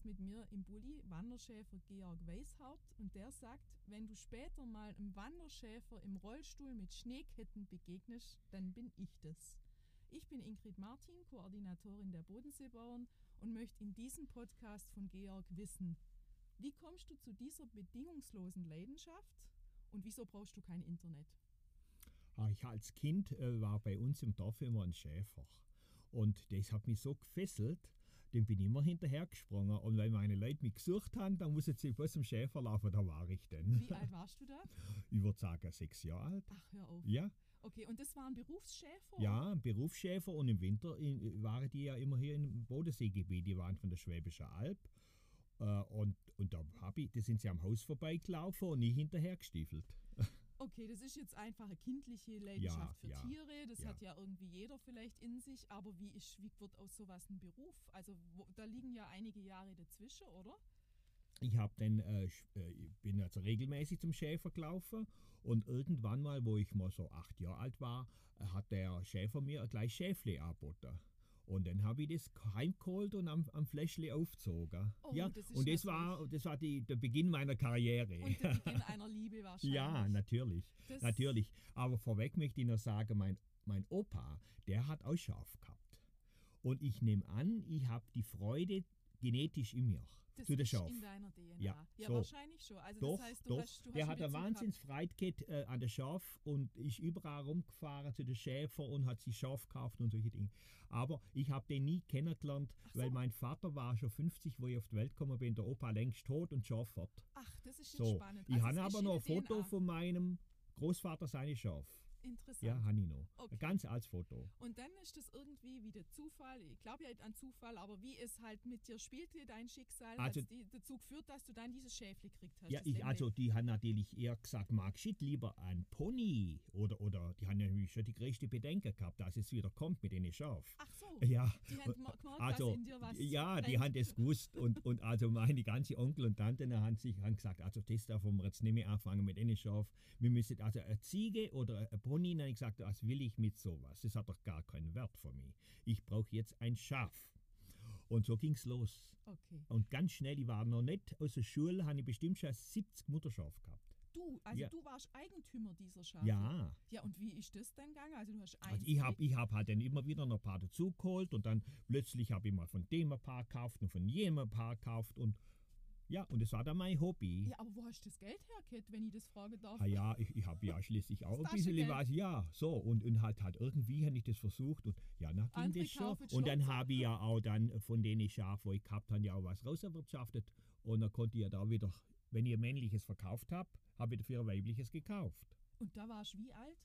sitzt mit mir im Bulli Wanderschäfer Georg Weishaupt und der sagt, wenn du später mal einem Wanderschäfer im Rollstuhl mit Schneeketten begegnest, dann bin ich das. Ich bin Ingrid Martin, Koordinatorin der Bodenseebauern und möchte in diesem Podcast von Georg wissen, wie kommst du zu dieser bedingungslosen Leidenschaft und wieso brauchst du kein Internet? Ah, ich als Kind äh, war bei uns im Dorf immer ein Schäfer. Und das hat mich so gefesselt, dem bin ich immer hinterhergesprungen. Und wenn meine Leute mich gesucht haben, dann mussten sie bloß im Schäfer laufen, da war ich dann. Wie alt warst du da? Ich würde sagen, sechs Jahre alt. Ach, hör auf. Ja. Okay, und das war ein Berufsschäfer? Ja, Berufsschäfer und im Winter waren die ja immer hier im Bodenseegebiet, die waren von der Schwäbischen Alb. Äh, und, und da, ich, da sind sie am Haus vorbeigelaufen und ich hinterher gestiefelt. Okay, das ist jetzt einfach eine kindliche Leidenschaft ja, für ja, Tiere. Das ja. hat ja irgendwie jeder vielleicht in sich. Aber wie, ist, wie wird aus sowas ein Beruf? Also wo, da liegen ja einige Jahre dazwischen, oder? Ich habe dann äh, bin also regelmäßig zum Schäfer gelaufen und irgendwann mal, wo ich mal so acht Jahre alt war, hat der Schäfer mir gleich Schäfle angeboten. Und dann habe ich das heimgeholt und am, am Fläschle aufgezogen. Oh, ja, das und das war, das war die, der Beginn meiner Karriere. Und der Beginn einer Liebe wahrscheinlich. ja, natürlich. Das- natürlich. Aber vorweg möchte ich noch sagen, mein, mein Opa, der hat auch Schaf gehabt. Und ich nehme an, ich habe die Freude genetisch in mir Das zu der ist Schaf. in deiner DNA. Ja, Ja, so. wahrscheinlich schon. Also Doch, das heißt, du doch. hast, du der hast hat eine Bezug wahnsinns Freude gehabt, äh, an der Schaf und ist überall rumgefahren zu den Schäfer und hat sich Schaf gekauft und solche Dinge. Aber ich habe den nie kennengelernt, so. weil mein Vater war schon 50, wo ich auf die Welt gekommen bin, der Opa längst tot und Schaf fort. Ach, das ist So, spannend. ich Also habe es ist aber noch ein der Foto DNA. von meinem Großvater seine Schaf. Interessant. Ja, habe ich noch. Okay. Ein ganz altes Foto. Und dann ist das irgendwie wie der Zufall, ich glaube ja nicht an Zufall, aber wie es halt mit dir spielte, dein Schicksal, Also- die, dazu geführt, dass du dann dieses Schäfle gekriegt hast. Ja, ich, also die haben natürlich eher gesagt, mag shit lieber ein Pony. Oder, oder die haben natürlich schon die größte Bedenken gehabt, dass es wieder kommt mit den Schaf. Ach so, Ja, die haben gemer- gemerkt, also, dass in dir was ja, die haben das gewusst und, und also meine ganze Onkel und Tanten haben sich haben gesagt, also das darf wir jetzt nicht mehr anfangen mit einem Schaf. Wir müssen also eine Ziege oder ein Pony, dann habe ich gesagt, was will ich mit sowas? Das hat doch gar keinen Wert für mich. Ich brauche jetzt ein Schaf. Und so ging es los. Okay. Und ganz schnell, ich war noch nicht aus der Schule, habe ich bestimmt schon 70 Mutterschafe gehabt. Du, also Ja. du warst Eigentümer dieser Schafe. Ja. Ja, und wie ist das dann gegangen? Also du hast eins Also ich habe ich hab halt dann immer wieder noch ein paar dazugeholt und dann plötzlich habe ich mal von dem ein paar gekauft und von jenem ein paar gekauft und ja, und das war dann mein Hobby. Ja, aber wo hast du das Geld hergekriegt, wenn ich das fragen darf? Ah ja, ich, ich habe ja schließlich auch ein bisschen was, ja, so und, und halt, halt irgendwie habe ich das versucht und ja, dann ging das schon. Und dann habe ich ja auch dann von denen Schafen, wo ich gehabt habe, ja auch was rauserwirtschaftet und dann konnte ich ja da wieder, wenn ich ein männliches verkauft habe, habe ich dafür ein weibliches gekauft. Und da warst du wie alt?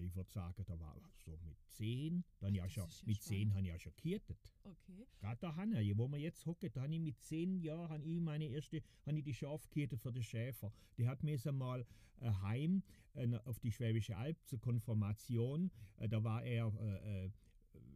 Ich würde sagen, da war so mit zehn, dann ja das schon, ja mit spannend. zehn habe ich ja schon gekiertet. Okay. Gerade da wo wir jetzt hocken, da habe ich mit zehn Jahren habe ich meine erste, habe ich die Schafkette für den Schäfer. Die hat mir mal äh, heim äh, auf die Schwäbische Alb zur Konfirmation. Äh, da war er äh, äh,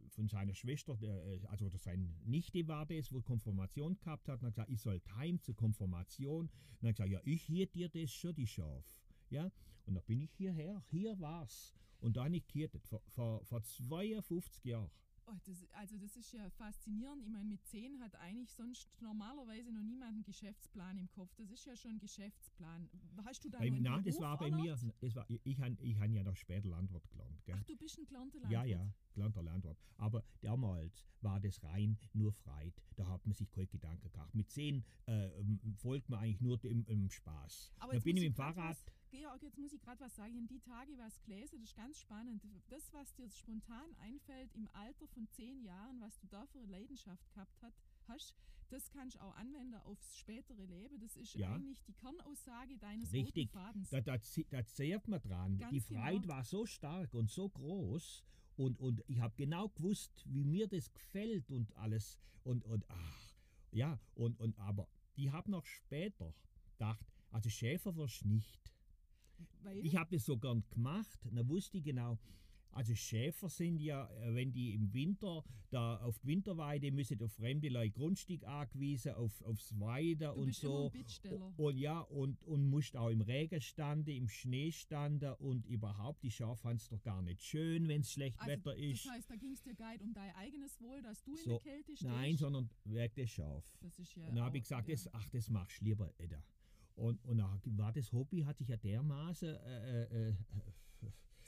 von seiner Schwester, äh, also oder seine Nichte war das, wo Konfirmation gehabt hat, und hat gesagt, ich soll heim zur Konfirmation. Und dann hat gesagt, ja, ich hier dir das schon, die Schaf. Ja, und dann bin ich hierher, hier war's. Und da habe ich gekiertet, vor, vor, vor 52 Jahren. Oh, das, also das ist ja faszinierend. Ich meine, mit 10 hat eigentlich sonst normalerweise noch niemand einen Geschäftsplan im Kopf. Das ist ja schon ein Geschäftsplan. Hast du da Bei, noch nein, das war bei mir. Das war, ich habe ich han ja noch später Landwirt gelernt. Gell? Ach, du bist ein gelernter ja, Landwirt. ja, gelernter Landwirt. Aber damals war das rein nur Freit. Da hat man sich keine Gedanken gemacht. Mit zehn äh, ähm, folgt man eigentlich nur dem, dem Spaß. Aber da bin ich mit dem Fahrrad. Was, Georg, jetzt muss ich gerade was sagen. In die Tage was gelesen, das ist ganz spannend. Das, was dir spontan einfällt im Alter von zehn Jahren, was du da für eine Leidenschaft gehabt hat, hast, das kannst du auch anwenden aufs spätere Leben. Das ist Ja. eigentlich die Kernaussage deines Richtig, roten Fadens. da, da, da zehrt man dran. Ganz die Freude genau. war so stark und so groß und, und ich habe genau gewusst, wie mir das gefällt und alles. Und, und ach, ja, und, und aber ich habe noch später gedacht, also Schäfer wirst nicht. Weil, Ich habe das so gern gemacht, dann wusste ich genau, Also Schäfer sind ja, äh, wenn die im Winter da auf die Winterweide müssen auf fremde Leute Grundstück angewiesen, auf, aufs Weide Du und bist immer so. ein Bittsteller. Und ja, und, und musst auch im Regen standen, im Schnee standen und überhaupt, die Schafe haben es doch gar nicht schön, wenn es schlecht Also, Wetter ist. Das heißt, da ging es dir gar nicht um dein eigenes Wohl, dass du in So, der Kälte stehst. Nein, sondern wegen des Schaf. das ist ja Und dann habe ich gesagt, ja. das, ach, das machst du lieber, Edda. Und, und dann war das Hobby, hatte ich ja dermaßen äh, äh, äh,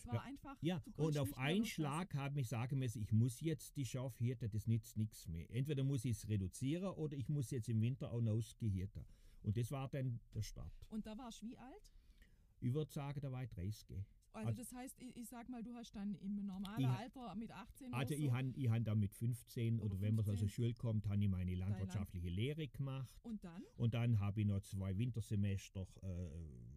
es war ja, einfach. Ja, und auf einen. Schlag hat mich sagen müssen, ich muss jetzt die Schafe hirten, das nützt nichts mehr. Entweder muss ich es reduzieren oder ich muss jetzt im Winter auch noch ausgehirten. Und das war dann der Start. Und da warst du wie alt? Ich würde sagen, da war ich 30. Also, das heißt, ich, ich sag mal, du hast dann im normalen Ich Alter mit 18 Also so, ich habe ich han dann mit 15 Oder oder, wenn man aus der 15. Schule kommt, habe ich meine landwirtschaftliche Lehre gemacht. und dann? Und dann habe ich noch zwei Wintersemester äh,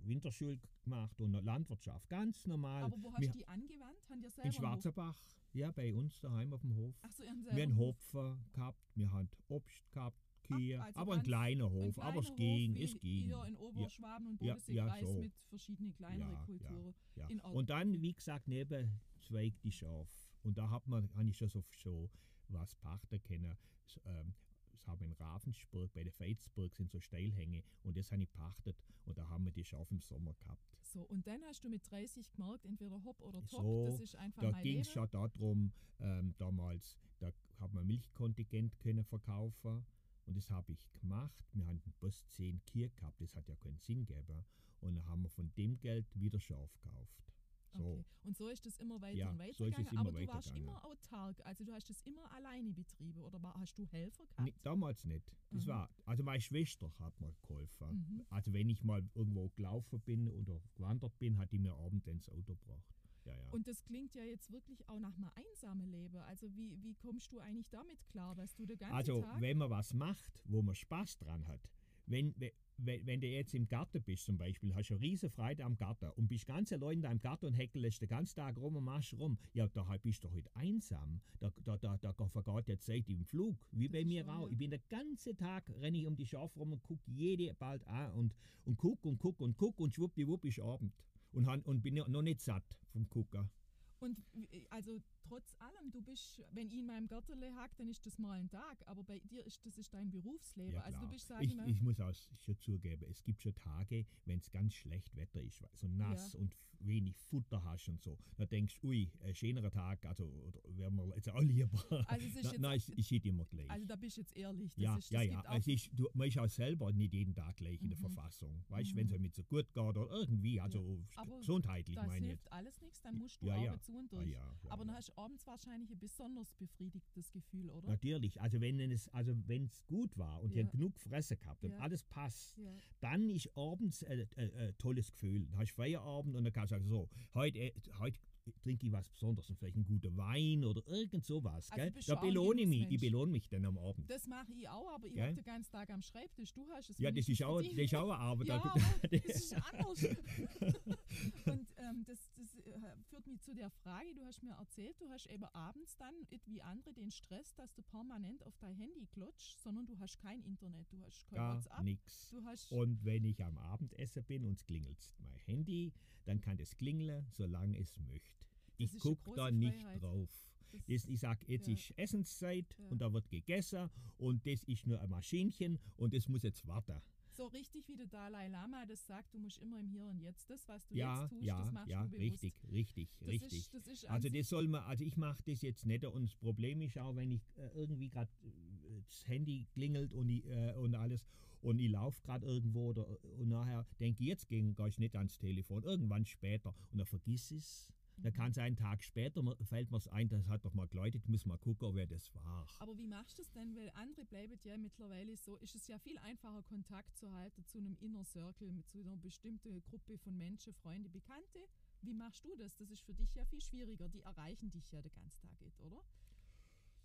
Winterschule gemacht und noch Landwirtschaft. Ganz normal. Aber wo hast du die angewandt? Haben selber in? Schwarzerbach, ja, bei uns daheim auf dem Hof. Ach so, ihr habt Wir selber haben. Hopfen gehabt, wir haben Obst gehabt, Kühe, also aber ein kleiner Ein Hof, aber es kleiner ging, Hof, es ging. Ihr in Oberschwaben und Ja, ja, Bodenseekreis so. mit verschiedenen kleineren Ja, ja, Kulturen. Ja. Und dann, wie gesagt, neben Zweig die Schaf. Und da hat man, habe ich schon so schon was Pachter kennen. S- ähm, Das haben wir in Ravensburg, bei der Veitsburg sind so Steilhänge und das habe ich pachtet und da haben wir die Schafe im Sommer gehabt. So, und dann hast du mit 30 gemerkt, entweder Hop oder Top, So, das ist einfach Da ging es schon darum, ähm, damals, da hat man Milchkontingent können verkaufen und das habe ich gemacht. Wir hatten bloß 10 Kühe gehabt, das hat ja keinen Sinn gegeben. Und dann haben wir von dem Geld wieder Schaf gekauft. So. Okay. Und so ist es immer weiter Ja, und so weiter es gegangen. Aber du warst weitergegangen. immer autark, also du hast es immer alleine betrieben oder war, hast du Helfer gehabt? Nee, damals nicht. Das Mhm. war, also meine Schwester hat mir geholfen. Mhm. Also wenn ich mal irgendwo gelaufen bin oder gewandert bin, hat die mir abends ins Auto gebracht. Ja, ja. Und das klingt ja jetzt wirklich auch nach einem einsamen Leben. Also wie, wie kommst du eigentlich damit klar, dass du den ganzen also Tag... wenn man was macht, wo man Spaß dran hat, wenn, we- wenn, wenn du jetzt im Garten bist zum Beispiel, hast du eine riesen Freude am Garten und bist ganz allein da im Garten und häckelst den ganzen Tag rum und machst rum, ja, da halt bist du heute einsam. Da, da, da, da vergeht die Zeit im Flug, wie Das bei mir auch. ja. Ich bin den ganzen Tag, renne ich um die Schafe rum und gucke jede bald an und, und guck und guck und guck und schwuppdiwupp ist Abend. Und, han, und bin ja noch nicht satt vom Gucken. Und also trotz allem, du bist, wenn ich in meinem Gärtele hack, dann ist das mal ein Tag, aber bei dir ist das ist dein Berufsleben. Ja, also du bist, ich, ich mal, ich muss auch schon zugeben, es gibt schon Tage, wenn es ganz schlecht Wetter ist, so nass Ja. und wenig Futter hast und so, da denkst du, ui, ein schönerer Tag, also oder wären wir jetzt auch lieber. Also es ist Na- jetzt- Nein, es ist nicht immer gleich. also da bist du jetzt ehrlich. Das ja, ist, ja, das ja. Es ist, du, man ist auch selber nicht jeden Tag gleich in der Mhm. Verfassung. Weißt du, Mhm. wenn es einem nicht so gut geht oder irgendwie, also Aber gesundheitlich das meine ich hilft jetzt. alles nichts, dann musst du Ja, ja. zu und Ah, durch. ja, ja, aber dann ja. hast du abends wahrscheinlich ein besonders befriedigtes Gefühl, oder? Natürlich, also wenn es also wenn es gut war und Ja. ihr genug Fresse gehabt und Ja. alles passt, Ja. dann ist abends ein äh, äh, tolles Gefühl. Dann hast du Feierabend und dann kannst du sagen, so, heute, äh, heute trinke ich was Besonderes, und vielleicht einen guten Wein oder irgend sowas. Also gell? Da belohne ich mich, ich belohne mich dann am Abend. Das mache ich auch, aber ich habe den ganzen Tag am Schreibtisch. Du hast es ja, das ist, auch, das ist auch eine Arbeit. Ja, aber das ist anders. Und ähm, das, das äh, führt mich zu der Frage, du hast mir erzählt, du hast eben abends dann, wie andere, den Stress, dass du permanent auf dein Handy klotschst, sondern du hast kein Internet, du hast kein Gar WhatsApp, hast... Und wenn ich am Abendessen bin und es klingelt mein Handy, dann kann das klingeln, solange es möchte. Ich gucke da nicht Freiheit. drauf. das- Das, ich sage, jetzt Ja. ist Essenszeit Ja. und da wird gegessen und das ist nur ein Maschinchen und das muss jetzt warten. so richtig wie der Dalai Lama das sagt, du musst immer im Hier und Jetzt, das, was du Ja, jetzt tust, ja, das machst ja, du bewusst. richtig, richtig, Das richtig. Ist, das ist Also das soll man, also ich mache das jetzt nicht und das Problem ist auch, wenn ich äh, irgendwie gerade äh, das Handy klingelt und, ich, äh, und alles und ich laufe gerade irgendwo oder, und nachher denke ich, jetzt gehe ich nicht ans Telefon, irgendwann später und dann vergiss es. Mhm. kann es einen Tag später, fällt mir es ein, das hat doch mal geläutet, muss mal gucken, wer das war. Aber wie machst du das denn? Weil andere bleiben ja mittlerweile so, ist es ja viel einfacher, Kontakt zu halten zu einem Inner Circle, mit zu einer bestimmten Gruppe von Menschen, Freunde, Bekannte. Wie machst du das? Das ist für dich ja viel schwieriger. Die erreichen dich ja den ganzen Tag, nicht, oder?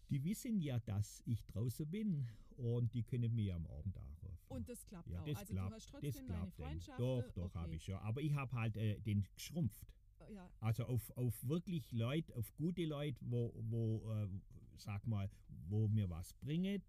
Die wissen ja, dass ich draußen bin und die können mir am Abend anrufen. Und das klappt ja, auch. das also klappt, du hast trotzdem deine. Freundschaften. Doch, doch, okay. habe ich schon. Aber ich habe halt äh, den geschrumpft. Ja, Also auf, auf wirklich Leute, auf gute Leute, wo, wo äh, sag mal, wo mir was bringt.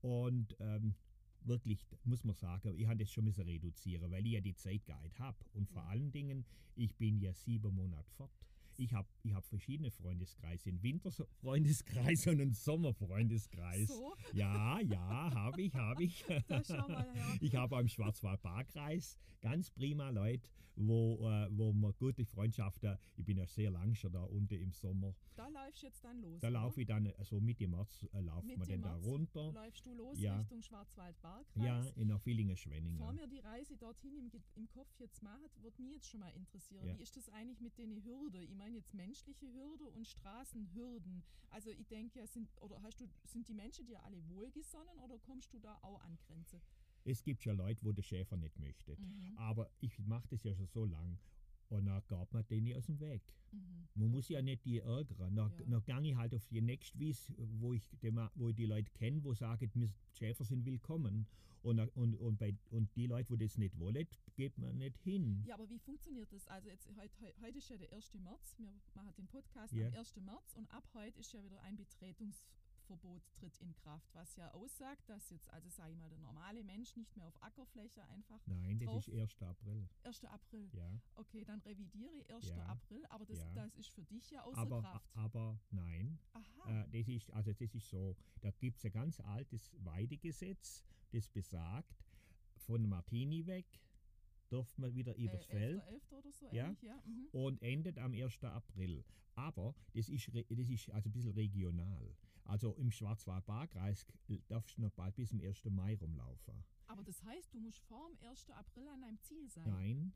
Und ähm, wirklich, muss man sagen, ich habe das schon müssen reduzieren, weil ich ja die Zeit gar nicht habe. Und vor Ja. allen Dingen, ich bin ja sieben Monate fort. Ich habe ich hab verschiedene Freundeskreise. Einen Winterfreundeskreis und einen Sommerfreundeskreis. So, Ja, ja, habe ich, habe ich. da schau mal her. Ich habe im Schwarzwald-Baar-Kreis ganz prima Leute, wo, äh, wo man gute Freundschaften, ich bin ja sehr lang schon da unten im Sommer, Da läufst du jetzt dann los. da laufe ich dann, äh, so Mitte März, äh, laufen wir dann da runter. Läufst du los Ja. Richtung Schwarzwald-Barkreis? Ja, in der Bevor Villingen-Schwenningen. wir die Reise dorthin im, im Kopf jetzt machen, würde mich jetzt schon mal interessieren. Ja. Wie ist das eigentlich mit den Hürden? Meine jetzt menschliche Hürde und Straßenhürden. Also ich denke ja, sind, oder hast du, sind die Menschen dir alle wohlgesonnen oder kommst du da auch an Grenze? Es gibt ja Leute, wo der Schäfer nicht möchte. Mhm. Aber ich mache das ja schon so lang. Und dann geht man denen aus dem Weg. Mhm. Man muss ja nicht die ärgern. Dann, Ja. dann gehe ich halt auf die nächste Wies, wo ich, die, wo ich die Leute kenne, wo sagen, wir Schäfer sind willkommen. Und, und, und, bei, und die Leute, die das nicht wollen, geht man nicht hin. Ja, aber wie funktioniert das? Also jetzt heute, heu- heute ist ja der 1. März, wir machen den Podcast Ja. am 1. März und ab heute ist ja wieder ein Betretungsverbot tritt in Kraft, was ja aussagt, dass jetzt, also sage ich mal, der normale Mensch nicht mehr auf Ackerfläche einfach Nein, das Drauf. ist 1. April. 1. April. Ja. Okay, dann revidiere 1. Ja. April, aber das, Ja. das ist für dich ja außer Aber, Kraft. aber nein, Aha. Äh, das ist, also das ist so, da gibt es ein ganz altes Weidegesetz, das besagt, von Martini weg dürft man wieder übers äh, Feld 11. oder so Ja. ja. Mhm. und endet am 1. April. Aber das ist, das ist also ein bisschen regional. Also im Schwarzwald-Baar-Kreis darfst du noch bald bis zum 1. Mai rumlaufen. Aber das heißt, du musst vor dem 1. April an deinem Ziel sein. Nein,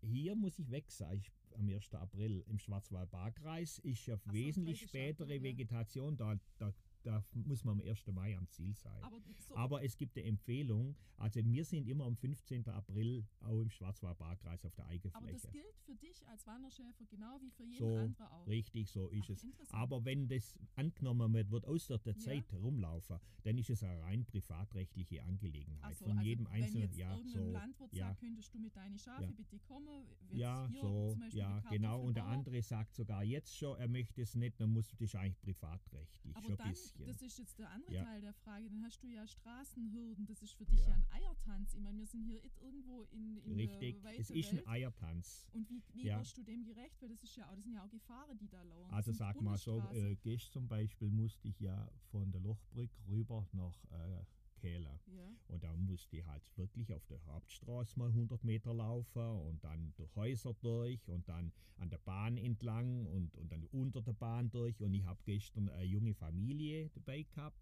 hier muss ich weg sein ich, am 1. April. Im Schwarzwald-Baar-Kreis ist ja wesentlich spätere April, ja. Vegetation, da, da, da muss man am 1. Mai am Ziel sein. Aber, so, Aber es gibt eine Empfehlung, also wir sind immer am 15. April auch im Schwarzwald-Baar-Kreis auf der aber das gilt für dich als Wanderschäfer genau wie für jeden So, anderen auch. Richtig, so ist Ach, es. Aber wenn das angenommen wird, wird aus der Ja. Zeit herumlaufen, dann ist es eine rein privatrechtliche Angelegenheit so, von also jedem wenn Einzelnen. jetzt Ja, so. Landwirt ja. sagt, könntest du mit deinen Schafe Ja. bitte kommen? Ja, so, ja, genau. Und der andere sagt sogar jetzt schon, er möchte es nicht, dann muss das ist eigentlich privatrechtlich, Aber schon dann, bisschen. das ist jetzt der andere Ja. Teil der Frage, dann hast du ja Straßenhürden, das ist für dich ja, Ja. ein Eiertanz. Ich meine, wir sind hier irgendwo in, in Richtig, der es ist ein Welt. Eiertanz. Und wie, wie Ja. wirst du dem gerecht? Weil das ist ja auch, das sind ja auch Gefahren, die da lauern. Also sag mal so, äh, gestern zum Beispiel musste ich ja von der Lochbrücke rüber nach äh, Kehler. ja. Und da musste ich halt wirklich auf der Hauptstraße mal 100 Meter laufen und dann durch Häuser durch und dann an der Bahn entlang und, und dann unter der Bahn durch. Und ich habe gestern eine junge Familie dabei gehabt.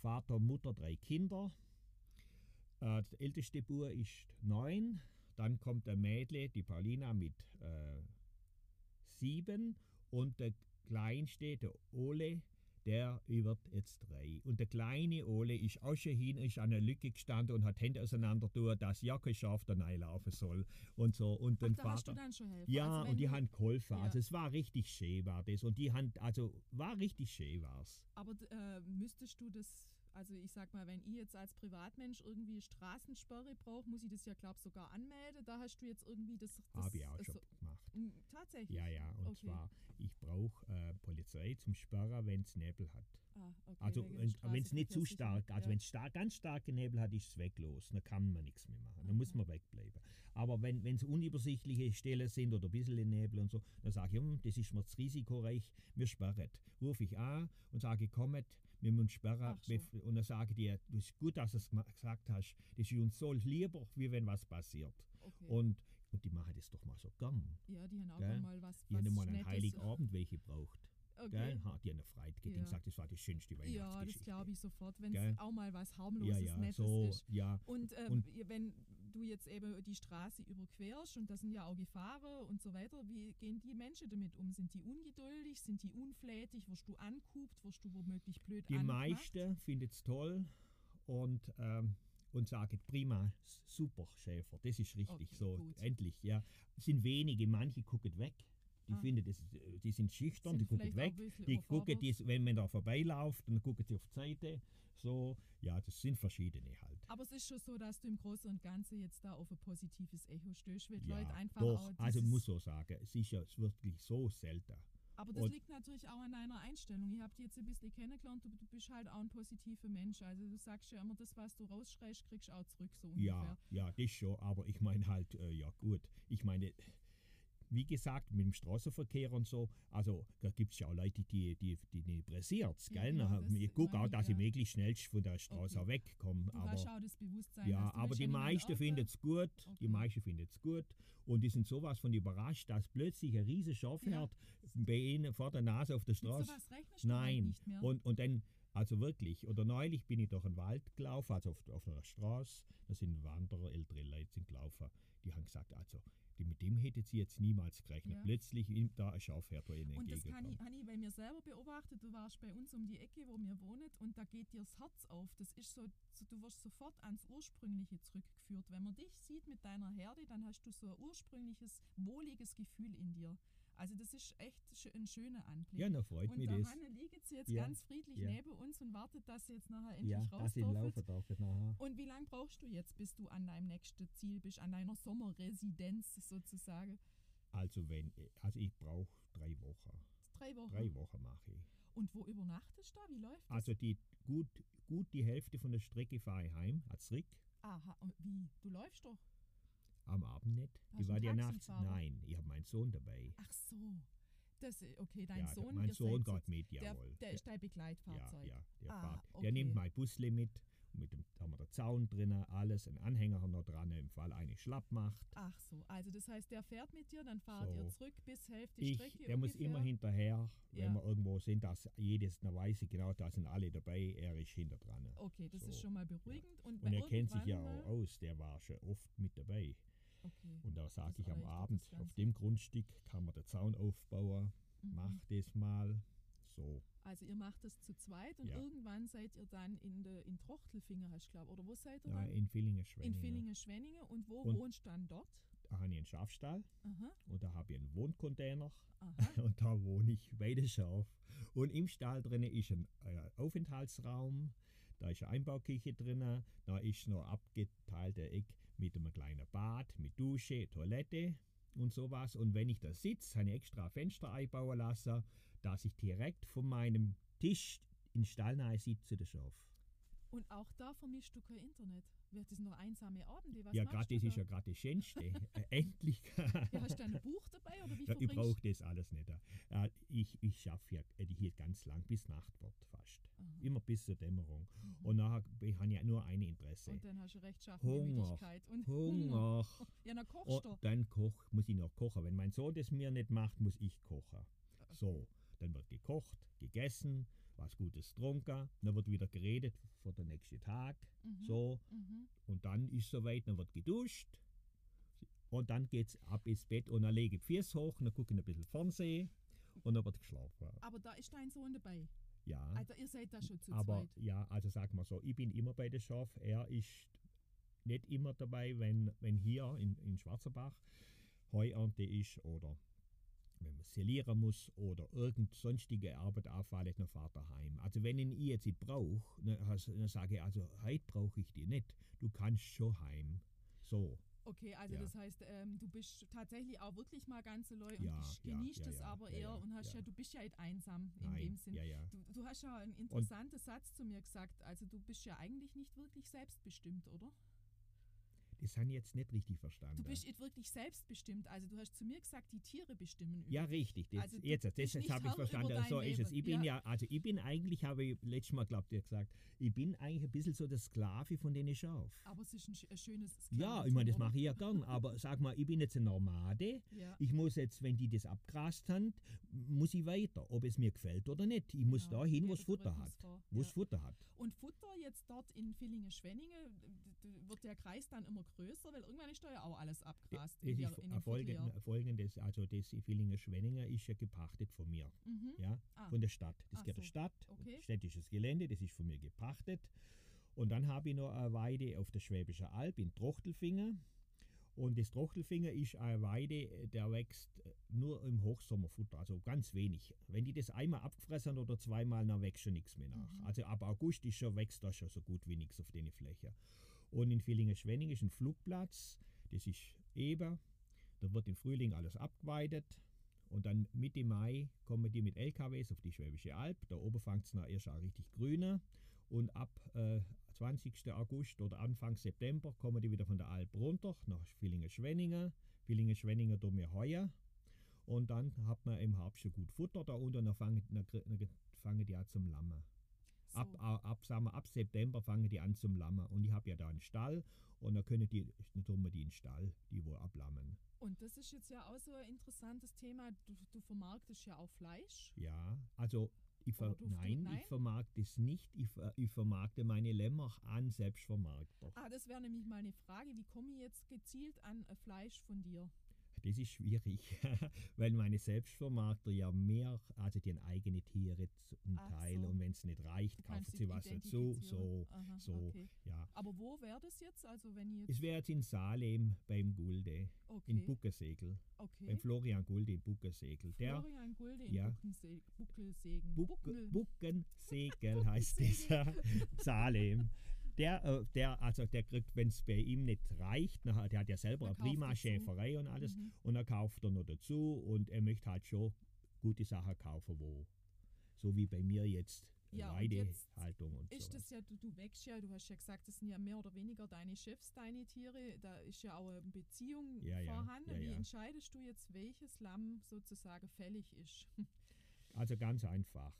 Vater, Mutter, drei Kinder. Äh, der älteste Bub ist neun. Dann kommt der Mädle, die Paulina, mit äh, sieben. Und der kleinste, der Ole, der wird jetzt drei. Und der kleine Ole ist auch schon hin, ist an der Lücke gestanden und hat Hände auseinander tun, dass ja kein Schaf da reinlaufen soll. Und so. Und Ach, den da hast du Vater. dann schon helfen. Ja, also und die haben geholfen. Ja. Also es war richtig schön, war das. Und die haben, also war richtig schön, war's. Aber d- äh, müsstest du das, also ich sag mal, wenn ich jetzt als Privatmensch irgendwie Straßensperre brauche, muss ich das ja, glaub sogar anmelden. Da hast du jetzt irgendwie das. das Habe Tatsächlich. Ja, ja. Und Okay. zwar, ich brauche äh, Polizei zum Sperren, wenn es Nebel hat. Ah, okay, Also wenn es nicht zu stark, also ja. wenn es star ganz starke Nebel hat, ist es weglos. Dann kann man nichts mehr machen. Dann muss Aha. man wegbleiben. Aber wenn es unübersichtliche Stellen sind oder ein bisschen Nebel und so, dann sage ich, hm, das ist mir zu risikoreich, wir sperren. Rufe ich an und sage, kommet, wir müssen sperren. Ach Und dann sage ich dir, das ist gut, dass du es gesagt hast. Das ist uns so lieber, wie wenn was passiert. Okay. Und, und die machen das doch mal so gern. ja, die haben auch Gell? mal was. Die haben was mal einen. Heiligabend welche braucht. Okay. Gell? Ha, die eine Freude Ja. gesagt, das war die schönste Ja, Weihnachtsgeschichte. das glaube ich sofort, wenn es auch mal was harmloses, ja, ja, Nettes so, ist. ja. Und, äh, Und- wenn du jetzt eben die Straße überquerst und da sind ja auch Gefahren und so weiter, wie gehen die Menschen damit um? Sind die ungeduldig? Sind die unflätig? Wirst du anguckt? Wirst du womöglich blöd Die angemacht? meisten finden es toll und, ähm, und sagen, prima, super, Schäfer, das ist richtig Okay, so, gut. endlich, ja. Es sind wenige, manche gucken weg. Die Ah. finden, das, äh, die sind schüchtern, Sind die gucken weg. Die gucken, die, wenn man da vorbeiläuft, dann gucken sie auf die Seite. So, ja, das sind verschiedene halt. Aber es ist schon so, dass du im Großen und Ganzen jetzt da auf ein positives Echo stößt, weil Ja, Leute einfach doch, auch also muss so sagen, es ist ja wirklich so selten. Aber das und- liegt natürlich auch an deiner Einstellung. Ich habe dich jetzt ein bisschen kennengelernt, du, du bist halt auch ein positiver Mensch. Also du sagst ja immer, das, was du rausschreist, kriegst du auch zurück, so ungefähr. Ja, ja, das schon, aber ich meine halt, äh, ja gut, ich meine, wie gesagt, mit dem Straßenverkehr und so, also da gibt es ja auch Leute, die, die, die, die pressiert Ja, gell? genau, Nachher- das ich gucke auch, dass ich ja. möglichst schnellst von der Straße Okay. wegkomme. Du Aber auch das Bewusstsein. ja, aber die ja niemand meisten finden es gut. Okay. Die meisten finden es gut. Und die sind sowas von überrascht, dass plötzlich ein riesiges Schafherd bei ihnen vor der Nase auf der Mit Straße. sowas rechnest halt Nein. nicht mehr. Und, und dann, also wirklich, oder neulich bin ich durch den Wald gelaufen, also auf, auf einer Straße, da sind Wanderer, ältere Leute sind gelaufen, die haben gesagt, also die, mit dem hätte sie jetzt niemals gerechnet. Ja. Plötzlich da ein Schafherd da ihnen Und das kann ich, habe ich bei mir selber beobachtet. Du warst bei uns um die Ecke, wo wir wohnen, und da geht dir das Herz auf. Das ist so, so, du wirst sofort ans Ursprüngliche zurückgeführt. Wenn man dich sieht mit deiner Herde, dann hast du so ein ursprüngliches, wohliges Gefühl in dir. Also das ist echt ein schöner Anblick. Ja, na freut und mich der das. Hanne liegt jetzt Ja, ganz friedlich ja. neben uns und wartet, dass sie jetzt nachher endlich Ja, raus dass ich laufen darf. Nachher. Und wie lange brauchst du jetzt, bis du an deinem nächsten Ziel bist, an deiner Sommerresidenz sozusagen? Also wenn, also ich brauche drei Wochen. Drei Wochen. Drei Wochen mache ich. Und wo übernachtest du da? Wie läuft das? Also die gut, gut die Hälfte von der Strecke fahre ich heim, als Rick. Aha, und wie? Du läufst doch. Am Abend nicht. Hast ich du war einen ja nachts. Nein, ich habe meinen Sohn dabei. Ach so. Das, okay, dein ja, Sohn, mein ihr Sohn geht mit, der, jawohl. der ist dein ja, Begleitfahrzeug. ja, der, Ah, fährt. okay. der nimmt mein Busle mit. Und mit dem da haben wir den Zaun drinnen, alles, ein Anhänger noch dran, im Fall eine schlapp macht. Ach so, also das heißt, der fährt mit dir, dann fahrt ihr So. zurück bis Hälfte Ich, Strecke der muss immer hinterher, wenn Ja. wir irgendwo sind, dass jedes, da weiß ich genau, da sind alle dabei, er ist hinter dran. Okay, das ist So, schon mal beruhigend. Und, Und bei er kennt sich ja auch aus, der war schon oft mit dabei. Okay. Und da sage ich am Abend, auf dem Grundstück kann man den Zaun aufbauen, Mhm. mach das mal. So, Also ihr macht das zu zweit und Ja. irgendwann seid ihr dann in, de, in Trochtelfinger, hast du glaube Oder wo seid ihr ja, dann? in In Villingen-Schwenningen. Villingen-Schwenningen. Und wo Und- wohnst du dann dort? Da habe ich einen Schafstall Aha, und da habe ich einen Wohncontainer aha. und da wohne ich bei den Schaf. Und im Stall drin ist ein äh, Aufenthaltsraum, da ist eine Einbauküche drin, da ist noch abgeteilter Eck mit einem kleinen Bad, mit Dusche, Toilette und sowas. Und wenn ich da sitze, habe ich extra Fenster einbauen lassen, dass ich direkt von meinem Tisch in den Stall sitze, der Schaf. Und auch da vermischst du kein Internet. Wird das noch einsame Abende? Was ja, gerade das da? ist ja gerade das Schönste. äh, endlich. Ja, hast du ein Buch dabei oder wie Ja, ich brauche das alles nicht. Äh, ich ich schaffe ja äh, hier ganz lang, bis Nacht wird fast. Aha. Immer bis zur Dämmerung. Mhm. Und nachher habe ich ja nur eine Interesse. Und dann hast du rechtschaffene Hunger. Und Hunger. Ja, dann kochst du. Und dann koch, muss ich noch kochen. Wenn mein Sohn das mir nicht macht, muss ich kochen. So, dann wird gekocht, gegessen, was Gutes getrunken, dann wird wieder geredet für den nächsten Tag. Mhm. So, Mhm. und dann ist soweit, dann wird geduscht. Und dann geht's ab ins Bett und dann lege ich die Füße hoch, dann gucke ich ein bisschen Fernsehen und dann wird geschlafen. Aber da ist dein Sohn dabei. Ja. Also ihr seid da schon zu Aber zweit. ja, also sag mal so, ich bin immer bei der Schaf. Er ist nicht immer dabei, wenn, wenn hier in, in Schwarzerbach Heuernte ist oder wenn man selieren muss oder irgend sonstige Arbeit auffällt, dann fahrt heim. Also wenn ich ihn jetzt nicht brauche, dann, sage ich, also heute brauche ich die nicht. Du kannst schon heim. So. Okay, also Ja. das heißt, ähm, du bist tatsächlich auch wirklich mal ganz Leu und Ja, genießt ja, es aber eher und hast ja. du bist ja nicht einsam in Nein. dem Sinn. Du, du hast ja einen interessanten Satz zu mir gesagt. Also du bist ja eigentlich nicht wirklich selbstbestimmt, oder? Das habe ich jetzt nicht richtig verstanden. Du bist wirklich selbstbestimmt. Also du hast zu mir gesagt, die Tiere bestimmen über Ja, richtig. Das, Also jetzt, das, das habe ich verstanden. So ist es. Ich bin Ja. ja. also ich bin eigentlich, habe ich letztes Mal, glaubt ihr, gesagt, ich bin eigentlich ein bisschen so der Sklave von denen Schaf. Aber es ist ein, ein schönes Ja, ich meine, das mache ich ja gern, aber sag mal, ich bin jetzt ein Nomade. Ja. Ich muss jetzt, wenn die das abgrast haben, muss ich weiter, ob es mir gefällt oder nicht. Ich muss Genau. da hin, wo es Futter hat. Wo es Ja. Futter hat. Und Futter jetzt dort in Villingen-Schwenningen, wird der Kreis dann immer größer, weil irgendwann ist da ja auch alles abgrast. Es in der- ist in dem ein folgend, folgendes, also das Villingen Schwenninger ist ja gepachtet von mir, Mhm. ja, Ah, von der Stadt. Das Ach gehört der so, Stadt, okay. städtisches Gelände, das ist von mir gepachtet. Und dann habe ich noch eine Weide auf der Schwäbischen Alb in Trochtelfingen. Und das Trochtelfinger ist eine Weide, äh, der wächst äh, nur im Hochsommerfutter, also ganz wenig. Wenn die das einmal abgefressen oder zweimal, dann wächst schon nichts mehr nach. Mhm. Also ab August ist schon, wächst da schon so gut wie nichts auf den Fläche. Und in Villingen-Schwenning ist ein Flugplatz, das ist eben, da wird im Frühling alles abgeweidet. Und dann Mitte Mai kommen die mit LKWs auf die Schwäbische Alb. Da oben fängt es erst an richtig grüner. Und ab äh, 20. August oder Anfang September kommen die wieder von der Alp runter nach Villingen-Schwenningen. Villingen-Schwenningen tun wir heuer. Und dann hat man im Herbst schon gut Futter da unten und dann fangen, dann, fangen die an zum Lammen. So. Ab, ab, sagen wir, ab September fangen die an zum Lammen. Und ich habe ja da einen Stall und dann können die, dann tun wir die in den Stall, die wo ablammen. Und das ist jetzt ja auch so ein interessantes Thema. Du, du vermarktest ja auch Fleisch. Ja, also ich ver du- nein, nein? ich vermarkte es nicht. Ich, ver ich vermarkte meine Lämmer an Selbstvermarkter. Ah, das wäre nämlich mal eine Frage. Wie komme ich jetzt gezielt an Fleisch von dir? Das ist schwierig, weil meine Selbstvermarkter ja mehr, also die eigene Tiere zum Teil so. und wenn es nicht reicht, kaufen sie was dazu. So, Aha, so, Okay. ja. Aber wo wäre das jetzt? Also wenn jetzt. Es wäre jetzt in Salem beim Gulde, in okay. Buckesegel, okay. beim Florian Gulde in Buckesegel. Der Florian Gulde in Ja. Buckense Buckelsägen. Buck, Buckensegel heißt dieser Salem. Der, äh, der, also der kriegt, wenn es bei ihm nicht reicht, nachher, der hat ja selber eine prima. Schäferei und alles, Mhm. und er kauft er noch dazu und er möchte halt schon gute Sachen kaufen, wo so wie bei mir jetzt Ja, Weidehaltung und Ist so. das ja, du, du wächst ja, du hast ja gesagt, das sind ja mehr oder weniger deine Chefs, deine Tiere. Da ist ja auch eine Beziehung Ja, vorhanden. ja, Wie ja. entscheidest du jetzt, welches Lamm sozusagen fällig ist? Also ganz einfach.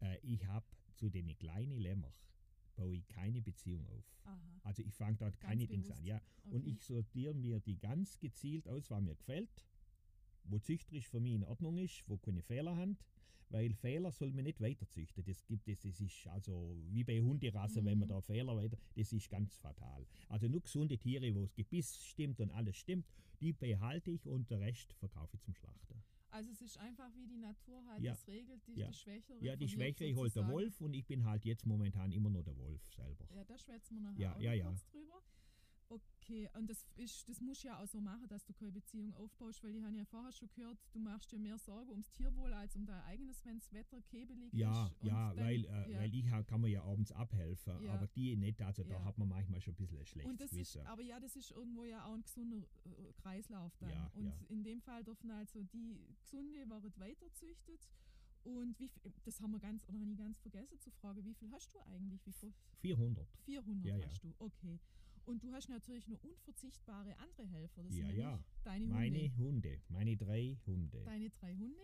Äh, ich habe zu den kleinen Lämmer baue ich keine Beziehung auf. Aha. Also ich fange dort keine Dings an. bewusst. Ja. Und okay. ich sortiere mir die ganz gezielt aus, was mir gefällt, wo züchterisch für mich in Ordnung ist, wo keine Fehler haben. Weil Fehler soll man nicht weiterzüchten. Das gibt es, das ist also wie bei Hunderassen, wenn man Mhm. da Fehler weiter, das ist ganz fatal. Also nur gesunde Tiere, wo das Gebiss stimmt und alles stimmt, die behalte ich und der Rest verkaufe ich zum Schlachten. Also es ist einfach wie die Natur halt Ja. das regelt, die, Ja. die Schwächere. Ja, die Schwächere, ich hole der. Wolf und ich bin halt jetzt momentan immer nur der Wolf selber. Ja, da schwätzen wir nachher Ja, auch ja, ja. kurz drüber. Okay, und das, ist, das musst du ja auch so machen, dass du keine Beziehung aufbaust, weil ich habe ja vorher schon gehört, du machst dir mehr Sorge ums Tierwohl als um dein eigenes, wenn das Wetter käbelig Ja, ist. ja, dann- weil, äh, ja. weil ich kann mir ja abends abhelfen, Ja. aber die nicht, also da Ja. hat man manchmal schon ein bisschen ein schlechtes Und das ist, aber ja, das ist irgendwo ja auch ein gesunder äh, Kreislauf dann. Ja, und ja. in dem Fall dürfen also die Gesunde werden weiterzüchtet. Und wie viel, das haben wir ganz, oder habe ich ganz vergessen zu fragen, wie viel hast du eigentlich? Wie viel? 400. 400 Ja, ja. hast du, okay. Und du hast natürlich noch unverzichtbare andere Helfer. Das Ja, sind ja. deine Meine Hunde. Hunde, meine drei Hunde. Deine drei Hunde.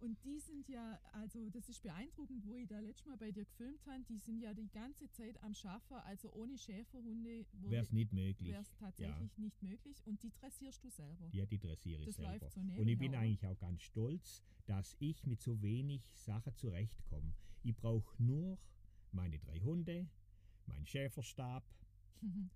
Und die sind ja, also das ist beeindruckend, wo ich da letztes Mal bei dir gefilmt habe, die sind ja die ganze Zeit am Schaffen, also ohne Schäferhunde Wäre es nicht möglich. wäre es tatsächlich nicht möglich. Und die dressierst du selber. Ja, die dressiere ich das selber. läuft so Und ich bin oder? eigentlich auch ganz stolz, dass ich mit so wenig Sachen zurechtkomme. Ich brauche nur meine drei Hunde, mein Schäferstab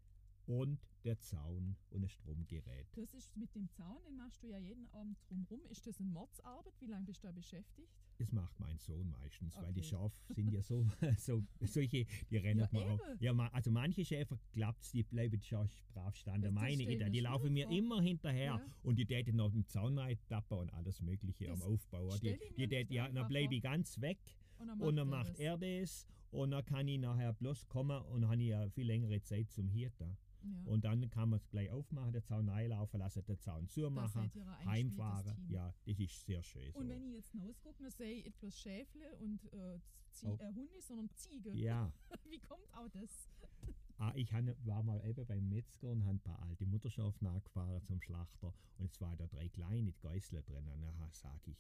und der Zaun und ein Stromgerät. Das ist mit dem Zaun, den machst du ja jeden Abend drumherum. Ist das eine Mordsarbeit? Wie lange bist du da beschäftigt? Das macht mein Sohn meistens, weil die Okay. Schafe sind ja so, so solche, die rennen Ja, mal eben. Ja, also manche Schäfer klappt's, die bleiben schon brav standen. Das- das Meine, ich die, laufen mir vor. immer hinterher Ja. und die täten noch dem Zaun tappen und alles Mögliche am Das Aufbau. Die, die, die, ja, dann bleibe ich ganz weg Und dann und dann macht das. er das und dann kann ich nachher bloß kommen und dann habe ich ja viel längere Zeit zum Hirten. Ja. Und dann kann man es gleich aufmachen, den Zaun reinlaufen lassen, den Zaun zumachen, heimfahren. Ja, das ist sehr schön. So. Und wenn ich jetzt rausgucke, dann sehe ich etwas Schäfle und äh, Oh. äh, Hunde, sondern Ziege. ja. Wie kommt auch das? Ah, ich war mal eben beim Metzger und habe ein paar alte Mutterschafe nachgefahren zum Schlachter und es waren da drei kleine Geißler drin. Und dann sage ich,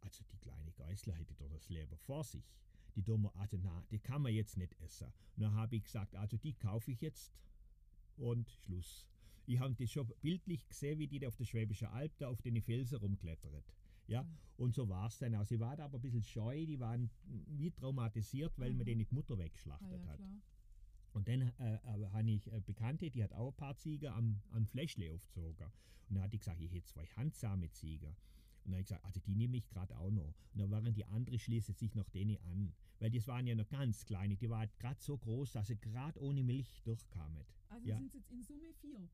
also die kleine Geißler hätte doch das Leben vor sich. Die dumme, also na, die kann man jetzt nicht essen. Und dann habe ich gesagt, also die kaufe ich jetzt und Schluss. Ich habe das schon bildlich gesehen, wie die da auf der Schwäbischen Alb da auf den Felsen rumklettert. Ja, Mhm. und so war es dann auch. Sie waren aber ein bisschen scheu, die waren wie traumatisiert, weil man Aha. denen die Mutter Ah, weggeschlachtet ja, hat. klar. Und dann äh, habe ich eine Bekannte, die hat auch ein paar Ziegen am, am Fläschle aufgezogen. Und dann hat die gesagt, ich hätte zwei handsame Ziegen. Und dann habe ich gesagt, also die nehme ich gerade auch noch. Und dann waren die anderen schließen sich noch denen an. Weil das waren ja noch ganz kleine, die waren gerade so groß, dass sie gerade ohne Milch durchkamen. Also Ja. sind es jetzt in Summe vier.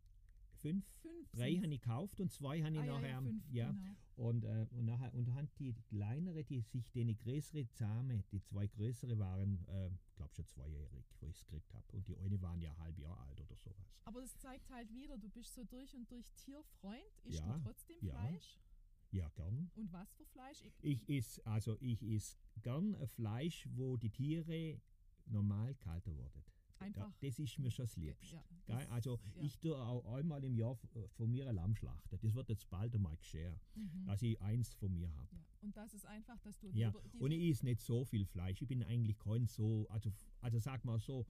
Fünf, Fünf. drei habe ich gekauft und zwei habe ich ah, nachher. ja, fünf, ja. genau. Und, äh, und, nachher, und dann haben die kleinere, die sich den größere Zahme, die zwei größere waren, äh, glaube schon zweijährig, wo ich es gekriegt habe. Und die eine waren ja ein halb Jahr alt oder sowas. Aber das zeigt halt wieder, du bist so durch und durch Tierfreund. Isst Ja, du trotzdem. Fleisch? Ja, gern. Und was für Fleisch? Ich, is also ich is gern ein Fleisch, wo die Tiere normal gehalten wurden. Einfach. das ist mir schon das Liebste. Ja, das- Also ja. ich tue auch einmal im Jahr f- von mir ein Lamm schlachten. Das wird jetzt bald einmal geschehen, Mhm. dass ich eins von mir habe. Ja. Und das ist einfach, dass du Ja, die, die und ich esse nicht so viel Fleisch. Ich bin eigentlich kein so, also, also sag mal so,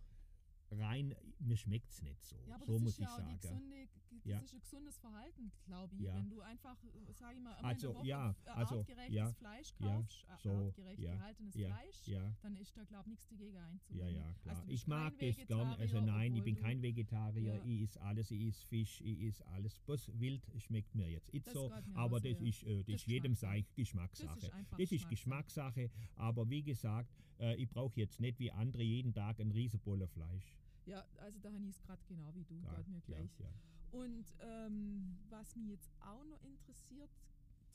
rein, mir schmeckt es nicht so. Ja, aber so das muss ist ja ich sagen. gesunde, das Ja. ist ein gesundes Verhalten, glaube ich. Ja. Wenn du einfach, sage ich mal, immer Also, in der Woche ja, f- also, artgerechtes ja, Fleisch ja, kaufst, a- so, artgerecht ja, gehaltenes ja, Fleisch, Ja, dann ist da, glaube ich, nichts dagegen ja, einzuwenden. ja, klar. Also, ich mag das gern. Also nein, ich bin kein Vegetarier. Ja. Ich esse alles, ich esse Fisch, ich esse alles. Bloß wild schmeckt mir jetzt nicht so. Aber auch das ist, äh, das Das ist jedem Geschmackssache. sei Geschmackssache. Das ist Das ist Geschmackssache. Geschmackssache, aber wie gesagt, äh, ich brauche jetzt nicht wie andere jeden Tag einen Riesenboller Fleisch. Ja, also da habe ich es gerade genau wie du, Ja, geht mir ja, gleich. ja. Und ähm, was mich jetzt auch noch interessiert,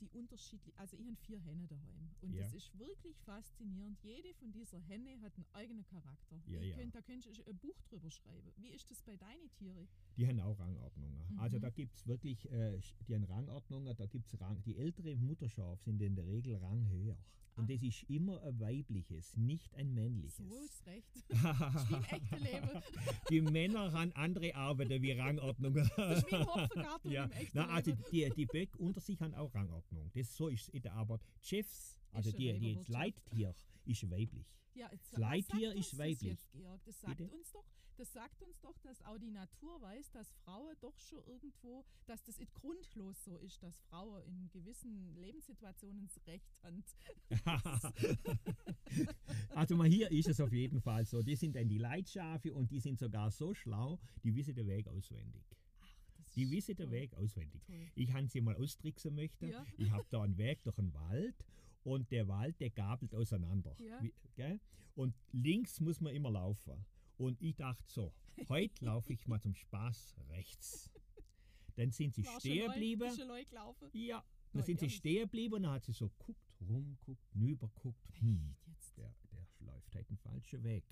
die unterschiedlichen, also ich habe vier Henne daheim und Ja. das ist wirklich faszinierend. Jede von dieser Henne hat einen eigenen Charakter. Ja, ja. Könnt, da könntest du ein Buch drüber schreiben. Wie ist das bei deinen Tieren? Die haben auch Rangordnungen. Also Mhm. da gibt es wirklich, äh, die haben Rangordnungen, da gibt es Rang. Die ältere Mutterschafe sind in der Regel ranghöher. Ah. Und das ist immer ein weibliches, nicht ein männliches. So ist recht. Echten Leben. die Männer haben andere Arbeiten wie Rangordnungen. Das ist wie im Hopfengarten ja. im echten Na, also die, die Böck unter sich haben auch Rangordnung. Das so ist es in der Arbeit. Chefs, also die, die das. Leittier, ist weiblich. Ja, jetzt, Das Leittier ist uns weiblich. Das, Georg? das sagt Bitte? uns doch, das sagt uns doch, dass auch die Natur weiß, dass Frauen doch schon irgendwo, dass das nicht grundlos so ist, dass Frauen in gewissen Lebenssituationen das Recht haben. also mal hier ist es auf jeden Fall so. Die sind dann die Leitschafe und die sind sogar so schlau, die wissen den Weg auswendig. Die wissen den Weg auswendig. Toll. Ich kann sie mal austricksen möchte. Ja. Ich habe da einen Weg durch den Wald und der Wald, der gabelt auseinander. Ja. Wie? Und links muss man immer laufen. Und ich dachte so, heute laufe ich mal zum Spaß rechts. Dann sind sie stehen geblieben. Ja, dann sind sie stehen geblieben und dann hat sie so guckt, rumguckt, rüberguckt. Hm, der, der läuft halt einen falschen Weg.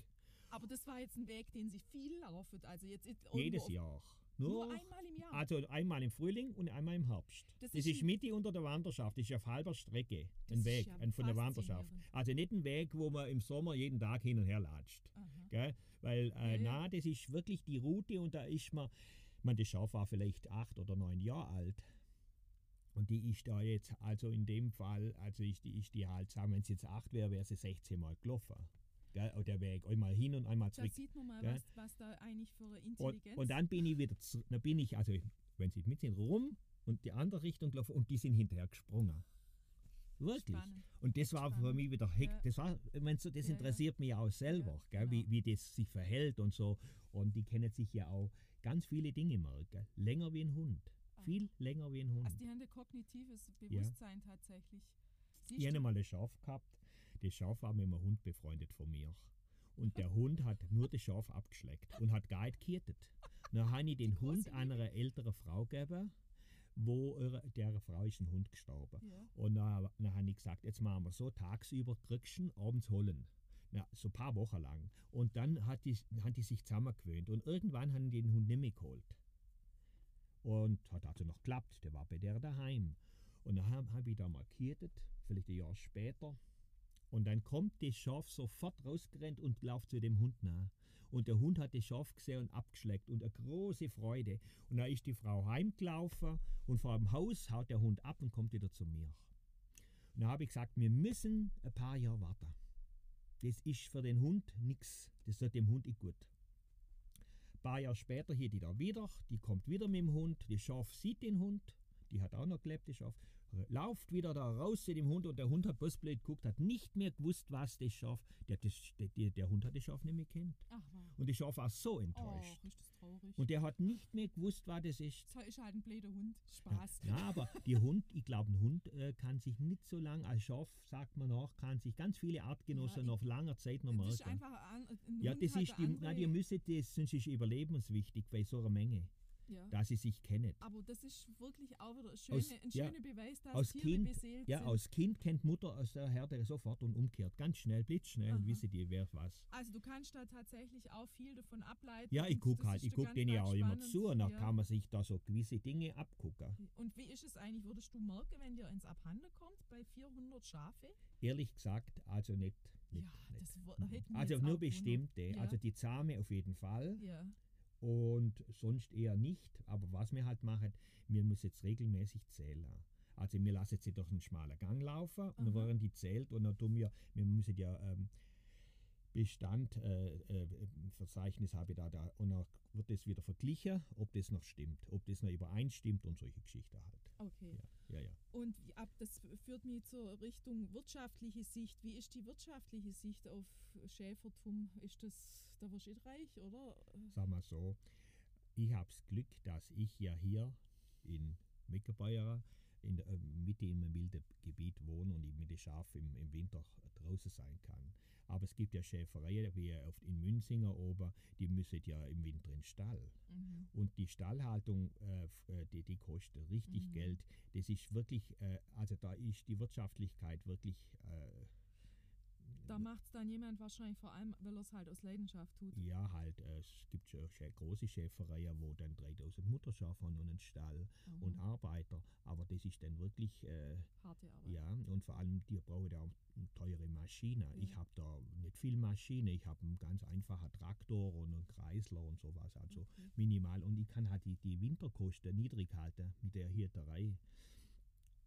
Aber das war jetzt ein Weg, den sie viel laufen. Also jetzt Jedes Jahr. Nur Nur, einmal im Jahr. also einmal im Frühling und einmal im Herbst. Das Das, ist ist, Mitte unter der Wanderschaft, das ist auf halber Strecke ein Weg ja ein von der Wanderschaft. Also nicht ein Weg, wo man im Sommer jeden Tag hin und her latscht. Weil, äh, ja. na, das ist wirklich die Route und da ist man, man, das Schaf war vielleicht acht oder neun Jahre alt. Und die ist da jetzt, also in dem Fall, also ist die, ist die halt, sagen, wenn sie jetzt acht wäre, wäre sie 16 Mal gelaufen. Gell? Und der Weg einmal hin und einmal Da zurück. sieht man mal, was, was da eigentlich für eine Und, Intelligenz und dann bin ich wieder, zu, dann bin ich, also wenn sie mit sind, rum und die andere Richtung gelaufen und die sind hinterher gesprungen. Wirklich. Spannend. Und das war für Spannend. mich wieder heck. Ja. Das war, ich mein, so, das Ja, ja. interessiert mich auch selber, Ja, gell, wie, genau. wie das sich verhält und so. Und die kennen sich ja auch ganz viele Dinge merken. Länger wie ein Hund. Aha. Viel länger wie ein Hund. Also die haben ein kognitives Bewusstsein tatsächlich. Siehst Ich habe mal ein Schaf gehabt. Das Schaf war mit einem Hund befreundet von mir. Und der Hund hat nur das Schaf abgeschleckt und hat gar nicht gekirtet. Dann habe ich den Hund einer älteren Frau gegeben, wo der Frau ist ein Hund gestorben. Ja. Und dann, dann habe ich gesagt, jetzt machen wir so, tagsüber kriegst du ihn, abends holen. Na, so ein paar Wochen lang. Und dann hat die, hat die sich zusammengewöhnt. Und irgendwann haben die den Hund nicht mehr geholt. Und hat also noch geklappt, der war bei der daheim. Und dann habe hab ich da mal gekirtet, vielleicht ein Jahr später. Und dann kommt das Schaf sofort rausgerannt und läuft zu dem Hund nach. Und der Hund hat das Schaf gesehen und abgeschleckt und eine große Freude. Und dann ist die Frau heimgelaufen und vor dem Haus haut der Hund ab und kommt wieder zu mir. Und dann habe ich gesagt, wir müssen ein paar Jahre warten. Das ist für den Hund nichts. Das tut dem Hund nicht gut. Ein paar Jahre später hier die da wieder, die kommt wieder mit dem Hund, das Schaf sieht den Hund, die hat auch noch gelebt, das Schaf, lauft wieder da raus zu dem Hund und der Hund hat bloß blöd geguckt, hat nicht mehr gewusst, was das Schaf, der, das, der, der Hund hat das Schaf nicht mehr kennt. Ach, wow. Und das Schaf war so Oh, enttäuscht. ist das traurig. Und der hat nicht mehr gewusst, was das ist. das ist halt ein blöder Hund. Ja, Spaß. ja, aber die Hund, ich glaube, ein Hund äh, kann sich nicht so lang, als Schaf sagt man nach, kann sich ganz viele Artgenossen Ja, noch langer Zeit noch das ist merken. einfach ein, ein Ja, das ist, die, na, die müssen das, sonst ist überlebenswichtig bei so einer Menge, ja. dass sie sich kennen. Aber das ist wirklich auch wieder ein schöner, Aus- ein ja, schöner Beweis, dass aus Tiere Kind- beseelt Ja, sind. aus Kind kennt Mutter aus der Herde sofort und umkehrt. Ganz schnell, blitzschnell, Aha. wissen die, wer was. Also du kannst da tatsächlich auch viel davon ableiten. Ja, ich gucke halt, ich gucke denen ja auch immer zu und dann ja. kann man sich da so gewisse Dinge abgucken. Und wie ist es eigentlich, würdest du merken, wenn dir ins Abhanden kommt bei 400 Schafe? Ehrlich gesagt, also nicht. Nicht, ja, nicht. das wo- hätte mich Also nur bestimmte, Ja. also die Zahme auf jeden Fall Ja, und sonst eher nicht. Aber was wir halt machen, wir müssen jetzt regelmäßig zählen. Also wir lassen sie durch einen schmalen Gang laufen und dann Aha. werden die zählt und dann tun wir, wir müssen ja ähm, Bestand, äh, äh, Verzeichnis habe ich da, da und dann wird das wieder verglichen, ob das noch stimmt, ob das noch übereinstimmt und solche Geschichten halt. okay. Ja, ja, ja. Und ab, das führt mich zur Richtung wirtschaftliche Sicht. Wie ist die wirtschaftliche Sicht auf Schäfertum? Ist das, da wirst du reich, oder? Sag mal so, ich habe das Glück, dass ich ja hier in Meckerbeuer in der äh, Mitte einem wilden Gebiet wohne und ich mit den Schafen im, im Winter draußen sein kann. Aber es gibt ja Schäfereien wie auf, in Münzinger oben, die müssen ja im Winter in den Stall. Mhm. Und die Stallhaltung, äh, äh, die, die kostet richtig Mhm. Geld. Das ist wirklich, äh, also da ist die Wirtschaftlichkeit wirklich. Äh, Da macht es dann jemand wahrscheinlich vor allem, weil er es halt aus Leidenschaft tut. ja, halt, äh, es gibt schon große Schäfereien, wo dann 3000 Mutterschafe haben und einen Stall Mhm. und Arbeiter. Aber das ist dann wirklich, äh, Harte Arbeit. ja, und vor allem, die brauchen ja auch eine teure Maschine. Ja. Ich habe da nicht viel Maschine, ich habe einen ganz einfachen Traktor und einen Kreisler und sowas. Also Okay. minimal und ich kann halt die, die Winterkosten niedrig halten mit der Hirterei.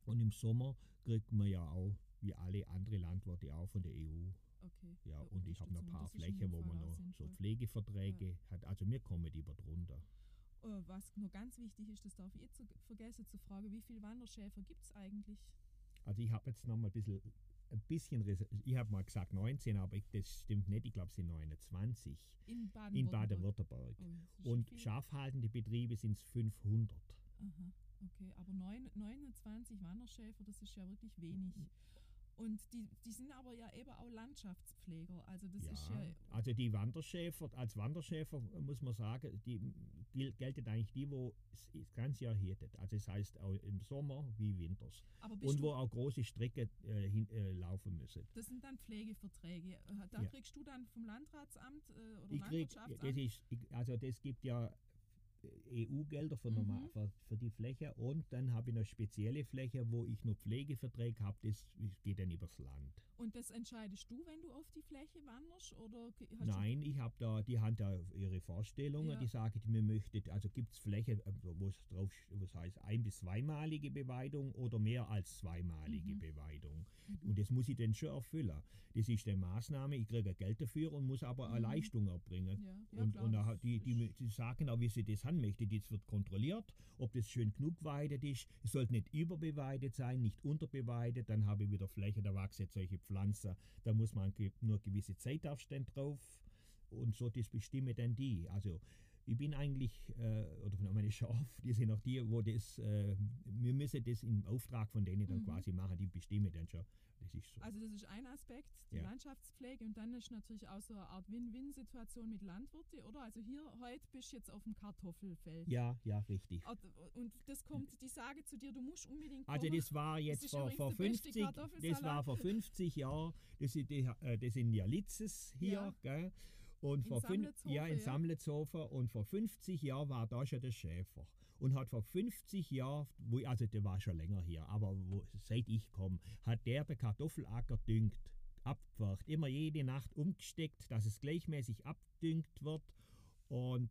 Und im Sommer kriegt man ja auch, wie alle andere Landwirte auch von der EU. okay. Ja, Ja, und ich habe noch ein paar Flächen, wo man noch so. Pflegeverträge hat. Also mir kommen die über drunter. Äh, Was noch ganz wichtig ist, das darf ich jetzt vergessen zu fragen, wie viele Wanderschäfer gibt es eigentlich? Also ich habe jetzt noch mal ein bisschen, ein bisschen ich habe mal gesagt 19, aber ich, das stimmt nicht. Ich glaube, es sind 29 In Baden-Württemberg. Baden-Württemberg. Oh, Und schafhaltende Betriebe sind es 500. Aha, okay, aber neun, 29 Wanderschäfer, das ist ja wirklich wenig. Und die, die sind aber ja eben auch Landschaftspfleger. Also das Ja, ist ja. also die Wanderschäfer, als Wanderschäfer muss man sagen, die gel- gelten eigentlich die, wo es das ganze Jahr hättet. Also das heißt auch im Sommer wie Winters. Und wo auch große Strecken äh, hin, äh, laufen müssen. das sind dann Pflegeverträge. Äh, Da Ja. kriegst du dann vom Landratsamt äh, oder Ich krieg, Landwirtschaftsamt. das ist, also das gibt ja EU-Gelder für, Mhm. für, für die Fläche und dann habe ich eine spezielle Fläche, wo ich nur Pflegeverträge habe, das geht dann übers Land. Und das entscheidest du, wenn du auf die Fläche wanderst? Oder Nein, ich habe da, die haben da ihre Vorstellungen, Ja. die sagen, mir möchtet, also gibt es Fläche, äh, wo es drauf, wo es heißt ein- bis zweimalige Beweidung oder mehr als zweimalige Mhm. Beweidung. Und das muss ich dann schon erfüllen. Das ist eine Maßnahme, ich kriege Geld dafür und muss aber eine Mhm. Leistung erbringen. ja, ja, und klar, und die, die, die sagen auch, wie sie das haben möchten. Das wird kontrolliert, ob das schön genug weidet ist. Es sollte nicht überbeweidet sein, nicht unterbeweidet. Dann habe ich wieder Fläche, da wachsen solche Pflanzen. Da muss man nur gewisse Zeitabstände drauf. Und so das bestimme dann die. Also ich bin eigentlich, äh, oder meine Schafe, die sind auch die, wo das, äh, wir müssen das im Auftrag von denen dann Mhm. quasi machen, die bestimmen dann schon. Das ist so. Also das ist ein Aspekt, die Ja. Landschaftspflege und dann ist natürlich auch so eine Art Win-Win-Situation mit Landwirte, oder? Also hier heute bist du jetzt auf dem Kartoffelfeld. ja, ja, richtig. Und das kommt, die sagen zu dir, du musst unbedingt Also kommen. das war jetzt ist vor, vor der beste 50, das war vor 50 Jahren, das sind, die, äh, das sind ja Litzes hier, Ja. gell? Und In vor Samletshofen, ja, in ja. Samletshofen und vor 50 Jahren war da schon der Schäfer. Und hat vor 50 Jahren, wo, also der war schon länger hier, aber wo, seit ich komme, hat der den Kartoffelacker düngt, abgepfercht, immer jede Nacht umgesteckt, dass es gleichmäßig abdüngt wird. Und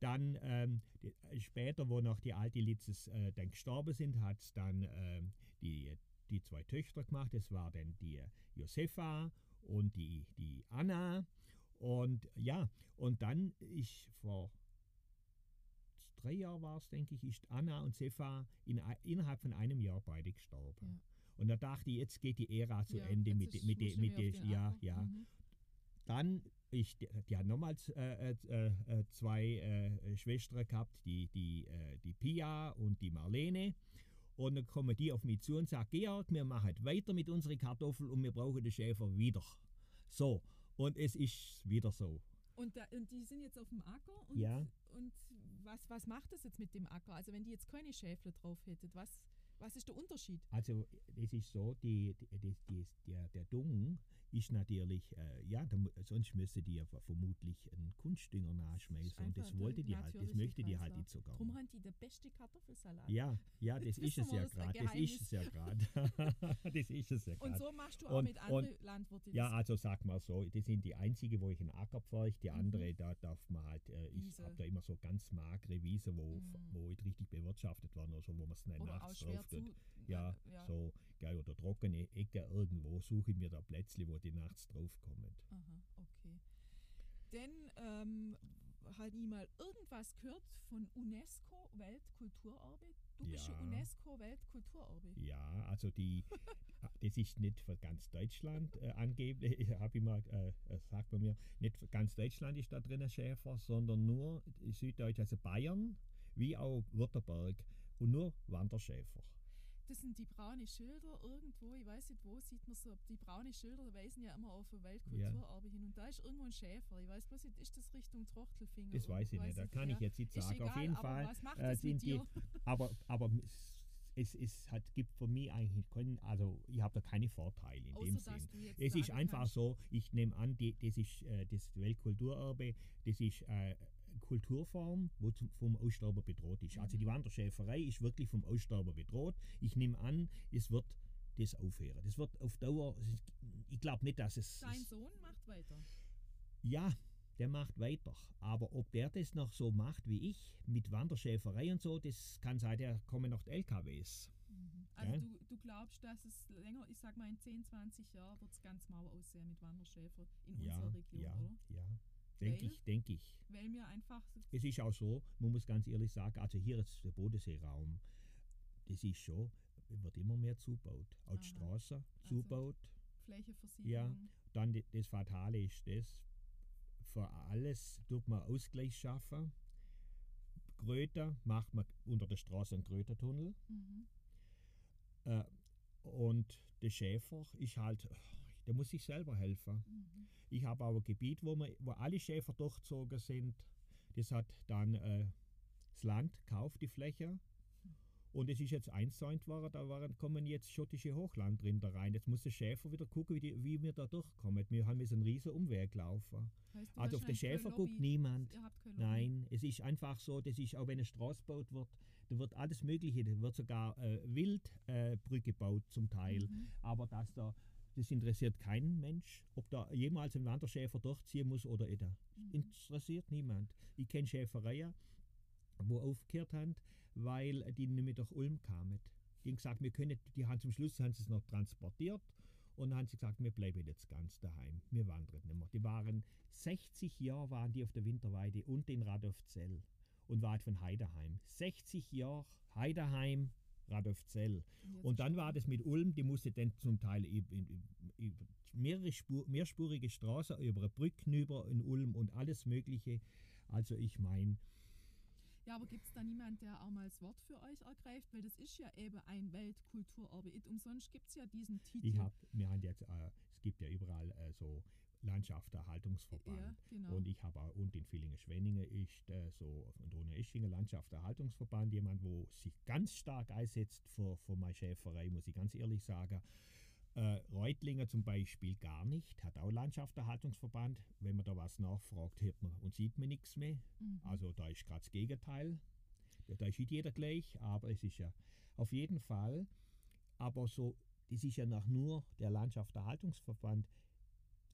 dann ähm, die, äh, später, wo noch die alte Litzes äh, dann gestorben sind, hat es dann ähm, die, die zwei Töchter gemacht. Das war dann die Josefa und die, die Anna. Und ja, und dann ist vor drei Jahren war es, denke ich, ist Anna und Sefa in, innerhalb von einem Jahr beide gestorben. Ja. Und da dachte ich, jetzt geht die Ära zu Ja, Ende mit, ist- mit, mit, mit, mit ja, Acker. ja. Mhm. Dann, ich, die, hat nochmals äh, äh, äh, zwei äh, Schwestern gehabt, die, die, äh, die Pia und die Marlene. Und dann kommen die auf mich zu und sagen, Georg, wir machen weiter mit unseren Kartoffeln und wir brauchen den Schäfer wieder. So, und es ist wieder so. Und, da, und die sind jetzt auf dem Acker und, Ja. und was, was macht das jetzt mit dem Acker? Also wenn die jetzt keine Schäfle drauf hättet, was, Was ist der Unterschied? Also es ist so, die, die, die, der, der Dung ist natürlich, äh, ja, da, sonst müsste die ja vermutlich einen Kunstdünger nachschmeißen und das wollte der die halt, das möchte die halt nicht so gerne. Darum haben die den besten Kartoffelsalat. Ja, ja, das ist es ja gerade, das ist es ja gerade. das ist es ja Und gerade. so machst du auch Und- mit anderen Landwirten. Ja, also sag mal so, das sind die einzige, wo ich einen Acker pflege, die Mhm. andere, da darf man halt, äh, ich habe da immer so ganz magere Wiese, wo, Mhm. wo nicht richtig bewirtschaftet werden oder so, wo man es nicht nachts drauf tut. Ja, ja. so, geil, oder trockene Ecke irgendwo, suche ich mir da Plätzle, wo die nachts draufkommen. Aha, okay. Denn ähm, halt nie mal irgendwas gehört von UNESCO Weltkulturerbe. Du bist ja Ja. UNESCO Weltkulturerbe. Ja, also die, das ist nicht für ganz Deutschland äh, angeblich, habe ich mal, äh, äh, sagt man mir, nicht für ganz Deutschland ist da drin Schäfer, sondern nur Süddeutsch, also Bayern, wie auch Württemberg und nur Wanderschäfer. Das sind die braune Schilder irgendwo, ich weiß nicht wo, sieht man so, die braune Schilder weisen ja immer auf Weltkulturerbe hin und da ist irgendwo ein Schäfer. Ich weiß bloß nicht, ist das Richtung Trochtelfinger? Das weiß ich nicht, da kann ich jetzt nicht sagen. Auf egal, jeden aber Fall was macht äh, sind die, dir? aber, aber es, es hat, gibt für mich eigentlich keinen, also ich habe da keine Vorteile in Außer dem Sinn. Es ist einfach so, ich nehme an, die, das ist äh, das Weltkulturerbe, das ist äh, Kulturform, wo zum, vom Aussterben bedroht ist. Also Mhm. die Wanderschäferei ist wirklich vom Aussterben bedroht. Ich nehme an, es wird das aufhören. Das wird auf Dauer, ich glaube nicht, dass es... Dein Sohn macht weiter. Ja, der macht weiter. Aber ob der das noch so macht wie ich, mit Wanderschäferei und so, das kann sein, der kommen noch die LKWs. Also Ja. du, du glaubst, dass es länger, ich sag mal in 10, 20 Jahren wird es ganz mau aussehen mit Wanderschäfer in Ja, unserer Region, ja, oder? ja. Denke ich, denke ich. Weil mir einfach Es ist auch so, man muss ganz ehrlich sagen, also hier ist der Bodenseeraum, das ist schon, wird immer mehr zubaut. Auch die. Straße Also zubaut. Flächeversiegelung. Dann die- das Fatale ist das, für alles tut man Ausgleich schaffen. Gröter macht man unter der Straße einen Grötertunnel. Mhm. Äh, und der Schäfer ist halt, der muss sich selber helfen. Mhm. Ich habe aber ein Gebiet, wo, man, wo alle Schäfer durchgezogen sind. Das hat dann äh, das Land gekauft, die Fläche. Und es ist jetzt einzäunt worden, da waren, kommen jetzt schottische Hochlandrinder rein. Jetzt muss der Schäfer wieder gucken, wie, die, wie wir da durchkommen. Wir haben jetzt einen riesen Umweg laufen. Heißt, Also auf den Schäfer guckt niemand. Nein, es ist einfach so, das ist, auch wenn eine Straße gebaut wird, da wird alles Mögliche, da wird sogar äh, Wildbrücke äh, gebaut zum Teil. Mhm. Aber dass da, das interessiert keinen Mensch, ob da jemals ein Wanderschäfer durchziehen muss oder nicht. Mhm. Interessiert niemand. Ich kenne Schäfereien, wo aufgehört haben, weil die nicht mehr durch Ulm kamen. Die haben gesagt, wir können, die haben zum Schluss haben sie es noch transportiert und dann haben sie gesagt, wir bleiben jetzt ganz daheim, wir wandern nicht mehr. Die waren 60 Jahre waren die auf der Winterweide und in Radolfzell und waren von Heideheim. 60 Jahre Heideheim, Radolfzell. Und dann war das mit Ulm, die musste dann zum Teil mehrere Spur, mehrspurige Straßen, über eine Brücke über in Ulm und alles Mögliche. Also ich meine, Ja, aber gibt es da niemand, der auch mal das Wort für euch ergreift? Weil das ist ja eben ein Weltkulturerbe. Umsonst gibt es ja diesen Titel. ich habe, wir haben jetzt, äh, es gibt ja überall äh, so Landschaftserhaltungsverband. Ja, genau. Und ich habe auch, und in Villingen-Schwenningen ist äh, so, und ohne Ischingen Landschaftserhaltungsverband, jemand, wo sich ganz stark einsetzt für, für meine Schäferei, muss ich ganz ehrlich sagen. Äh, Reutlinger zum Beispiel gar nicht, hat auch Landschaftserhaltungsverband. Wenn man da was nachfragt, hört man und sieht man nichts mehr. Mhm. Also da ist gerade das Gegenteil. Da, da ist nicht jeder gleich, aber es ist ja auf jeden Fall, aber so, das ist ja nach nur der Landschaftserhaltungsverband,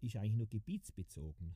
ist eigentlich nur gebietsbezogen.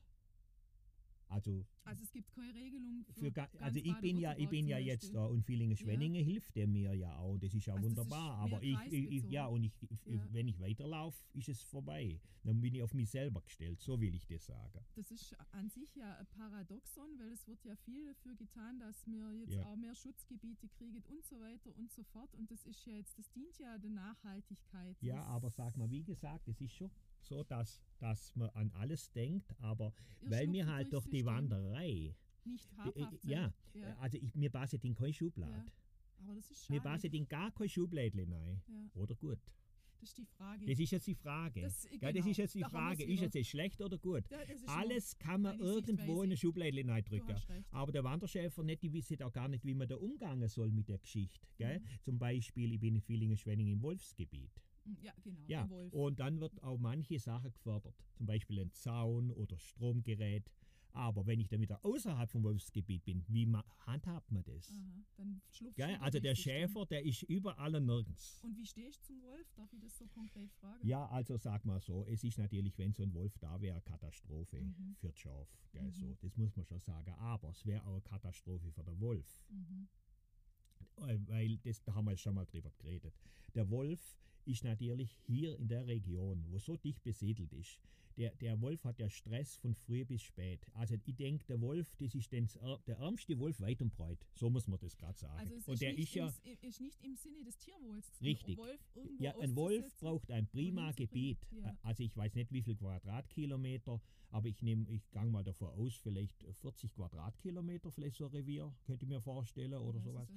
Also, also es gibt keine Regelung für, für, also ich bin ja, ich bin ja jetzt da und Villingen-Schwenningen hilft der mir ja auch. Das ist ja Also ist wunderbar. mehr aber ich, ich, ja, und ich, Ja. wenn ich weiterlaufe, ist es vorbei. Dann bin ich auf mich selber gestellt. So will ich das sagen. Das ist an sich ja ein Paradoxon, weil es wird ja viel dafür getan, dass wir jetzt Ja. auch mehr Schutzgebiete kriegen und so weiter und so fort. Und das ist ja jetzt, das dient ja der Nachhaltigkeit. Ja, aber sag mal, wie gesagt, es ist schon so, dass, dass man an alles denkt, aber Ihr weil mir halt durch die Wanderei, Nicht äh, habhaft ja, sein. äh, ja. also ich, mir passen in kein Schublad. Aber das ist Mir schade. passen in gar kein Schublädle rein. Ja. Oder gut. Das ist die Frage. Das ist jetzt die Frage. Das- genau, das ist jetzt die Frage. Ist jetzt schlecht oder gut? Ja, Alles kann man irgendwo in eine Schublade reindrücken. Aber der Wanderschäfer nicht, die wissen auch gar nicht, wie man da umgehen soll mit der Geschichte. Gell? Mhm. Zum Beispiel, ich bin in Villingen-Schwenning im Wolfsgebiet. Ja, genau. Ja, und dann wird auch manche Sachen gefördert. Zum Beispiel ein Zaun oder Stromgerät. Aber wenn ich dann wieder außerhalb vom Wolfsgebiet bin, wie ma handhabt man das? Aha, dann du da Also der. Schäfer, der ist überall und nirgends. Und wie stehst du zum Wolf? Darf ich das so konkret fragen? Ja, also sag mal so, es ist natürlich, wenn so ein Wolf da wäre, eine Katastrophe Mhm. für das Schaf. Gell, Mhm. so, das muss man schon sagen. Aber es wäre auch eine Katastrophe für den Wolf. Mhm. Äh, Weil das, da haben wir schon mal drüber geredet. Der Wolf ist natürlich hier in der Region, wo so dicht besiedelt ist. Der, der Wolf hat ja Stress von früh bis spät. Also ich denke, der Wolf, das ist den, der ärmste Wolf weit und breit. So muss man das gerade sagen. Also es und ist, der nicht ist ja, im, ist nicht im Sinne des Tierwohls. Richtig. Wolf irgendwo Ja, ein Wolf braucht ein prima. Gebiet. Ja. Also ich weiß nicht, wie viel Quadratkilometer, aber ich nehme, ich gang mal davon aus, vielleicht 40 Quadratkilometer, vielleicht so ein Revier, könnte ich mir vorstellen oder sowas.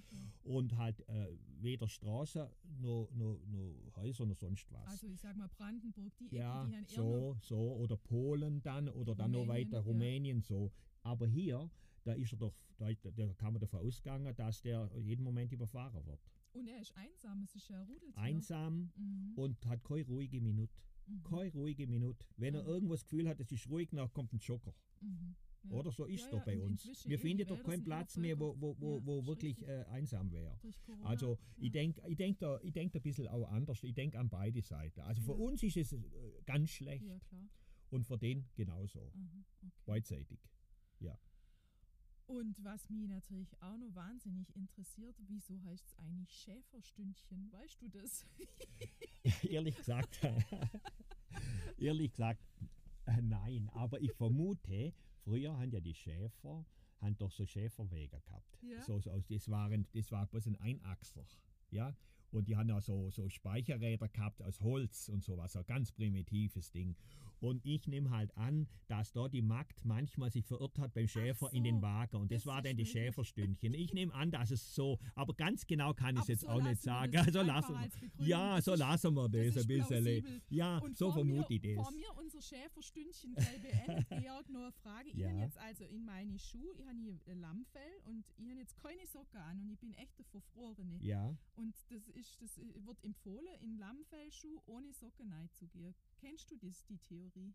Und halt äh, weder Straße noch, noch, noch Häuser noch sonst was. Also ich sag mal Brandenburg, die Ecke, ja, die eher noch so, so. Oder Polen dann oder dann noch Rumänien, weiter ja. Rumänien so. Aber hier, da ist er doch, da, da kann man davon ausgehen, dass der jeden Moment überfahren wird. Und er ist einsam, es ist ja ein Rudeltier. Einsam Mhm. und hat keine ruhige Minute. Mhm. Keine ruhige Minute. Wenn er Mhm. irgendwo das Gefühl hat, es ist ruhig, dann kommt ein Schocker. Mhm. Ja. Oder so ist Ja, es doch ja, bei uns. Wir finden doch keinen Platz mehr, wo, wo, wo, Ja, wo wirklich äh, einsam wäre. Also ich ja. denke ich denk da, ich denk da ein bisschen auch anders. Ich denke an beide Seiten. Also für Ja. uns ist es äh, ganz schlecht Ja, und für den genauso. Aha, okay. Beidseitig. Und was mich natürlich auch noch wahnsinnig interessiert, wieso heißt es eigentlich Schäferstündchen? Weißt du das? ehrlich gesagt, ehrlich gesagt, äh, nein. Aber ich vermute, früher haben ja die Schäfer haben doch so Schäferwege gehabt. Ja. So, so, das, waren, das war bloß ein Einachser. Ja? Und die haben ja so, so Speicherräder gehabt aus Holz und sowas, ein ganz primitives Ding. Und ich nehme halt an, dass da die Magd manchmal sich verirrt hat beim Schäfer in den so, Wagen. Und das, das war dann die. Schäferstündchen. Ich nehme an, dass es so, aber ganz genau kann ich es jetzt so auch nicht sagen. das Also lassen wir. Ja, Das so lassen wir das, ist ein bisschen. Ja, Und so vermute ich das. Vor mir unser Schäferstündchen gleich beendet, Georg, noch eine Frage. Ich Ja. habe jetzt also in meine Schuhe, ich habe hier Lammfell und ich habe jetzt keine Socken an und ich bin echt eine Verfrorene. Ja, Und das ist, das wird empfohlen, in Lammfellschuh ohne Socken reinzugehen. Kennst du das, die Theorie?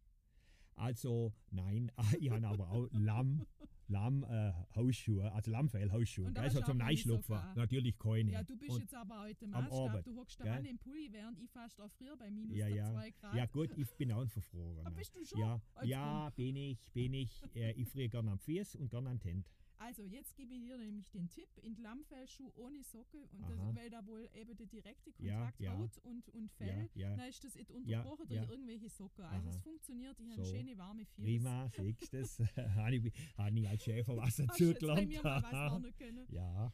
Also nein, ich habe aber auch Lamm, Lamm äh, Hausschuhe, also Lammfell Hausschuhe. Und da Also zum auch keine Socken Einschlupfen. an. Natürlich keine. Ja, du bist Und, jetzt aber heute am Maßstab. Du hockst da an im Pulli, während ich fast früher bei minus Ja, ja. 2 Grad. ja gut, ich bin auch ein Ah, Verfrorener. bist du schon? Ja, ja, bin ich, bin ich. Äh, ich friere gerne am Fies und gerne die Hände. Also, jetzt gebe ich dir nämlich den Tipp, in Lammfellschuh ohne Socke, und das, weil da wohl eben der direkte Ja, Kontakt ja. Haut und, und Ja, Fell, ja. dann ist das nicht unterbrochen durch ja. irgendwelche Socken. Also es funktioniert, ich habe So. eine schöne warme Fies. Prima, siehst du das? habe ich, als Schäfer was Hast du dazu jetzt bei gelernt. mir mal was lernen können. ja,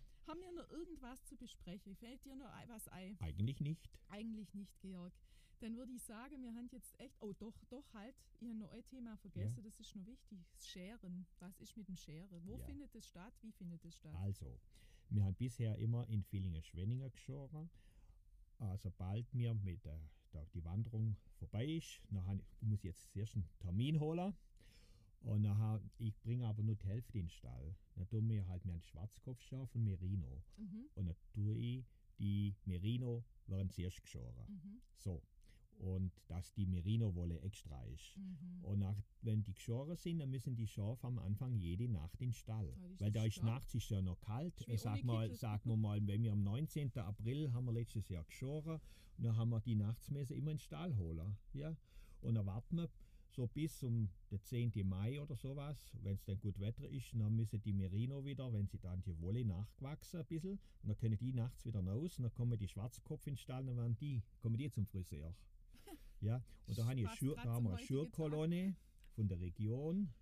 irgendwas zu besprechen? Fällt dir noch ei- was ein? eigentlich nicht. Eigentlich nicht, Georg. Dann würde ich sagen, wir haben jetzt echt. Oh, doch, doch, halt. Ich habe noch ein Thema vergessen, das ist noch wichtig. Das Scheren. Was ist mit dem Scheren? Wo Ja. findet es statt? Wie findet es statt? Also, wir haben bisher immer in Villingen-Schwenninger geschoren. Äh, sobald mir mit der, der, die Wanderung vorbei ist, dann muss ich jetzt zuerst einen Termin holen. Und nachher, ich bringe aber nur die Hälfte in den Stall. Dann tun wir halt mehr einen Schwarzkopfschaf und Merino. Mhm, Und dann tue ich die Merino, werden zuerst geschoren. mhm, So. Und dass die Merino-Wolle extra ist. mhm. Und nach, wenn die geschoren sind, dann müssen die Schafe am Anfang jede Nacht in den Stall. Da Weil da ist stark. nachts ist ja noch kalt. Äh, Sag mal, Kittel. sagen wir mal, wenn wir am 19. April haben wir letztes Jahr geschoren, und dann haben wir die Nachtsmesse immer in den Stall holen. Ja? Und dann warten wir so bis um den 10. Mai oder sowas, wenn es dann gut Wetter ist, dann müssen die Merino wieder, wenn sie dann die Wolle nachgewachsen ein bisschen, und dann können die nachts wieder raus, und dann kommen die Schwarzkopf in den Stall, dann werden die, kommen die zum Friseur. Ja, und da, haben zum wir eine. Schürkolonne von der Region.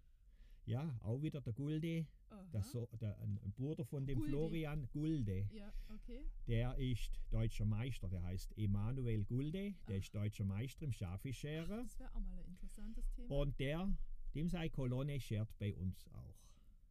Ja, auch wieder der Gulde, der, so, der, ein Bruder von dem Gulde. Florian Gulde. Ja, okay. Der ist deutscher Meister, der heißt Emanuel Gulde, der Ah. ist deutscher Meister im Schafischeren. Das wäre auch mal ein interessantes Thema. Und der, dem sei Kolonne schert bei uns auch.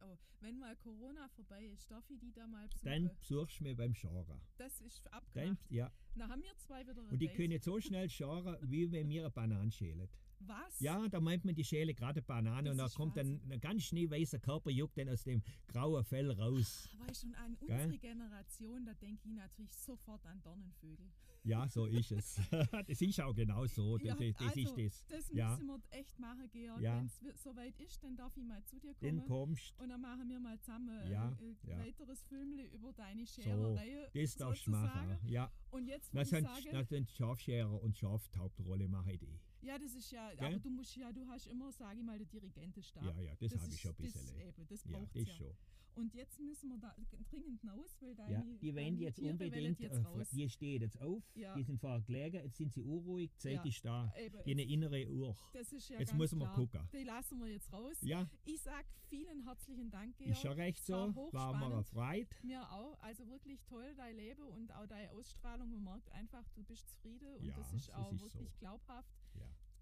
Genau. Wenn mal Corona vorbei ist, darf ich die da mal besuchen. Dann besuchst du mich beim Scharen. das ist Dann, abgemacht. ja. Dann haben wir zwei wieder Und die Date. können so schnell scharen, wie wenn wir eine Banane schälen. Was? Ja, da meint man die Schäle gerade Banane und da kommt dann ein ganz schneeweißer Körperjuck dann aus dem grauen Fell raus. Weißt du, und an Gell? unsere Generation, da denke ich natürlich sofort an Dornenvögel. Ja, so ist es. das ist auch genau so. Das, Ja, das, also, ist das. Das Ja. müssen wir echt machen, Georg. Ja. Wenn es soweit ist, dann darf ich mal zu dir Dann kommen. kommst Und dann machen wir mal zusammen Ja, ein ja. weiteres Filmle über deine Schererei. das darfst du machen. Ja, Und jetzt würde ich sagen, dann Schafscherer und Schaf die Hauptrolle mache ich die. Ja, das ist ja, Gell? aber du musst ja, du hast immer, sage ich mal, den Dirigentenstab. Ja, ja, das, habe ist- ich schon ein Das, bisschen. eben, das ja, braucht das ja. schon. Und jetzt müssen wir da dringend raus, weil deine, Ja, die wollen jetzt Tiere unbedingt, jetzt äh, raus. die stehen jetzt auf, Ja. die sind vorher gelegen, jetzt sind sie unruhig, Zeit Ja. ist da, Eben, die eine innere Uhr. das ist ja Jetzt ganz müssen wir klar. gucken. Die lassen wir jetzt raus. Ja, Ich sag vielen herzlichen Dank, Georg. ist schon recht Es war so, war mir erfreut. Mir auch. Also wirklich toll, dein Leben und auch deine Ausstrahlung. Man merkt einfach, du bist zufrieden und Ja, das ist das auch ist wirklich so. glaubhaft.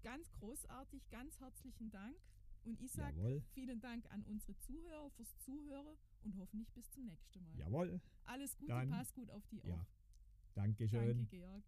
Ganz großartig, ganz herzlichen Dank. Und ich sage vielen Dank an unsere Zuhörer fürs Zuhören und hoffentlich bis zum nächsten Mal. jawohl, Alles Gute, Dann- pass gut auf die ja. auf. Dankeschön. Danke, Georg.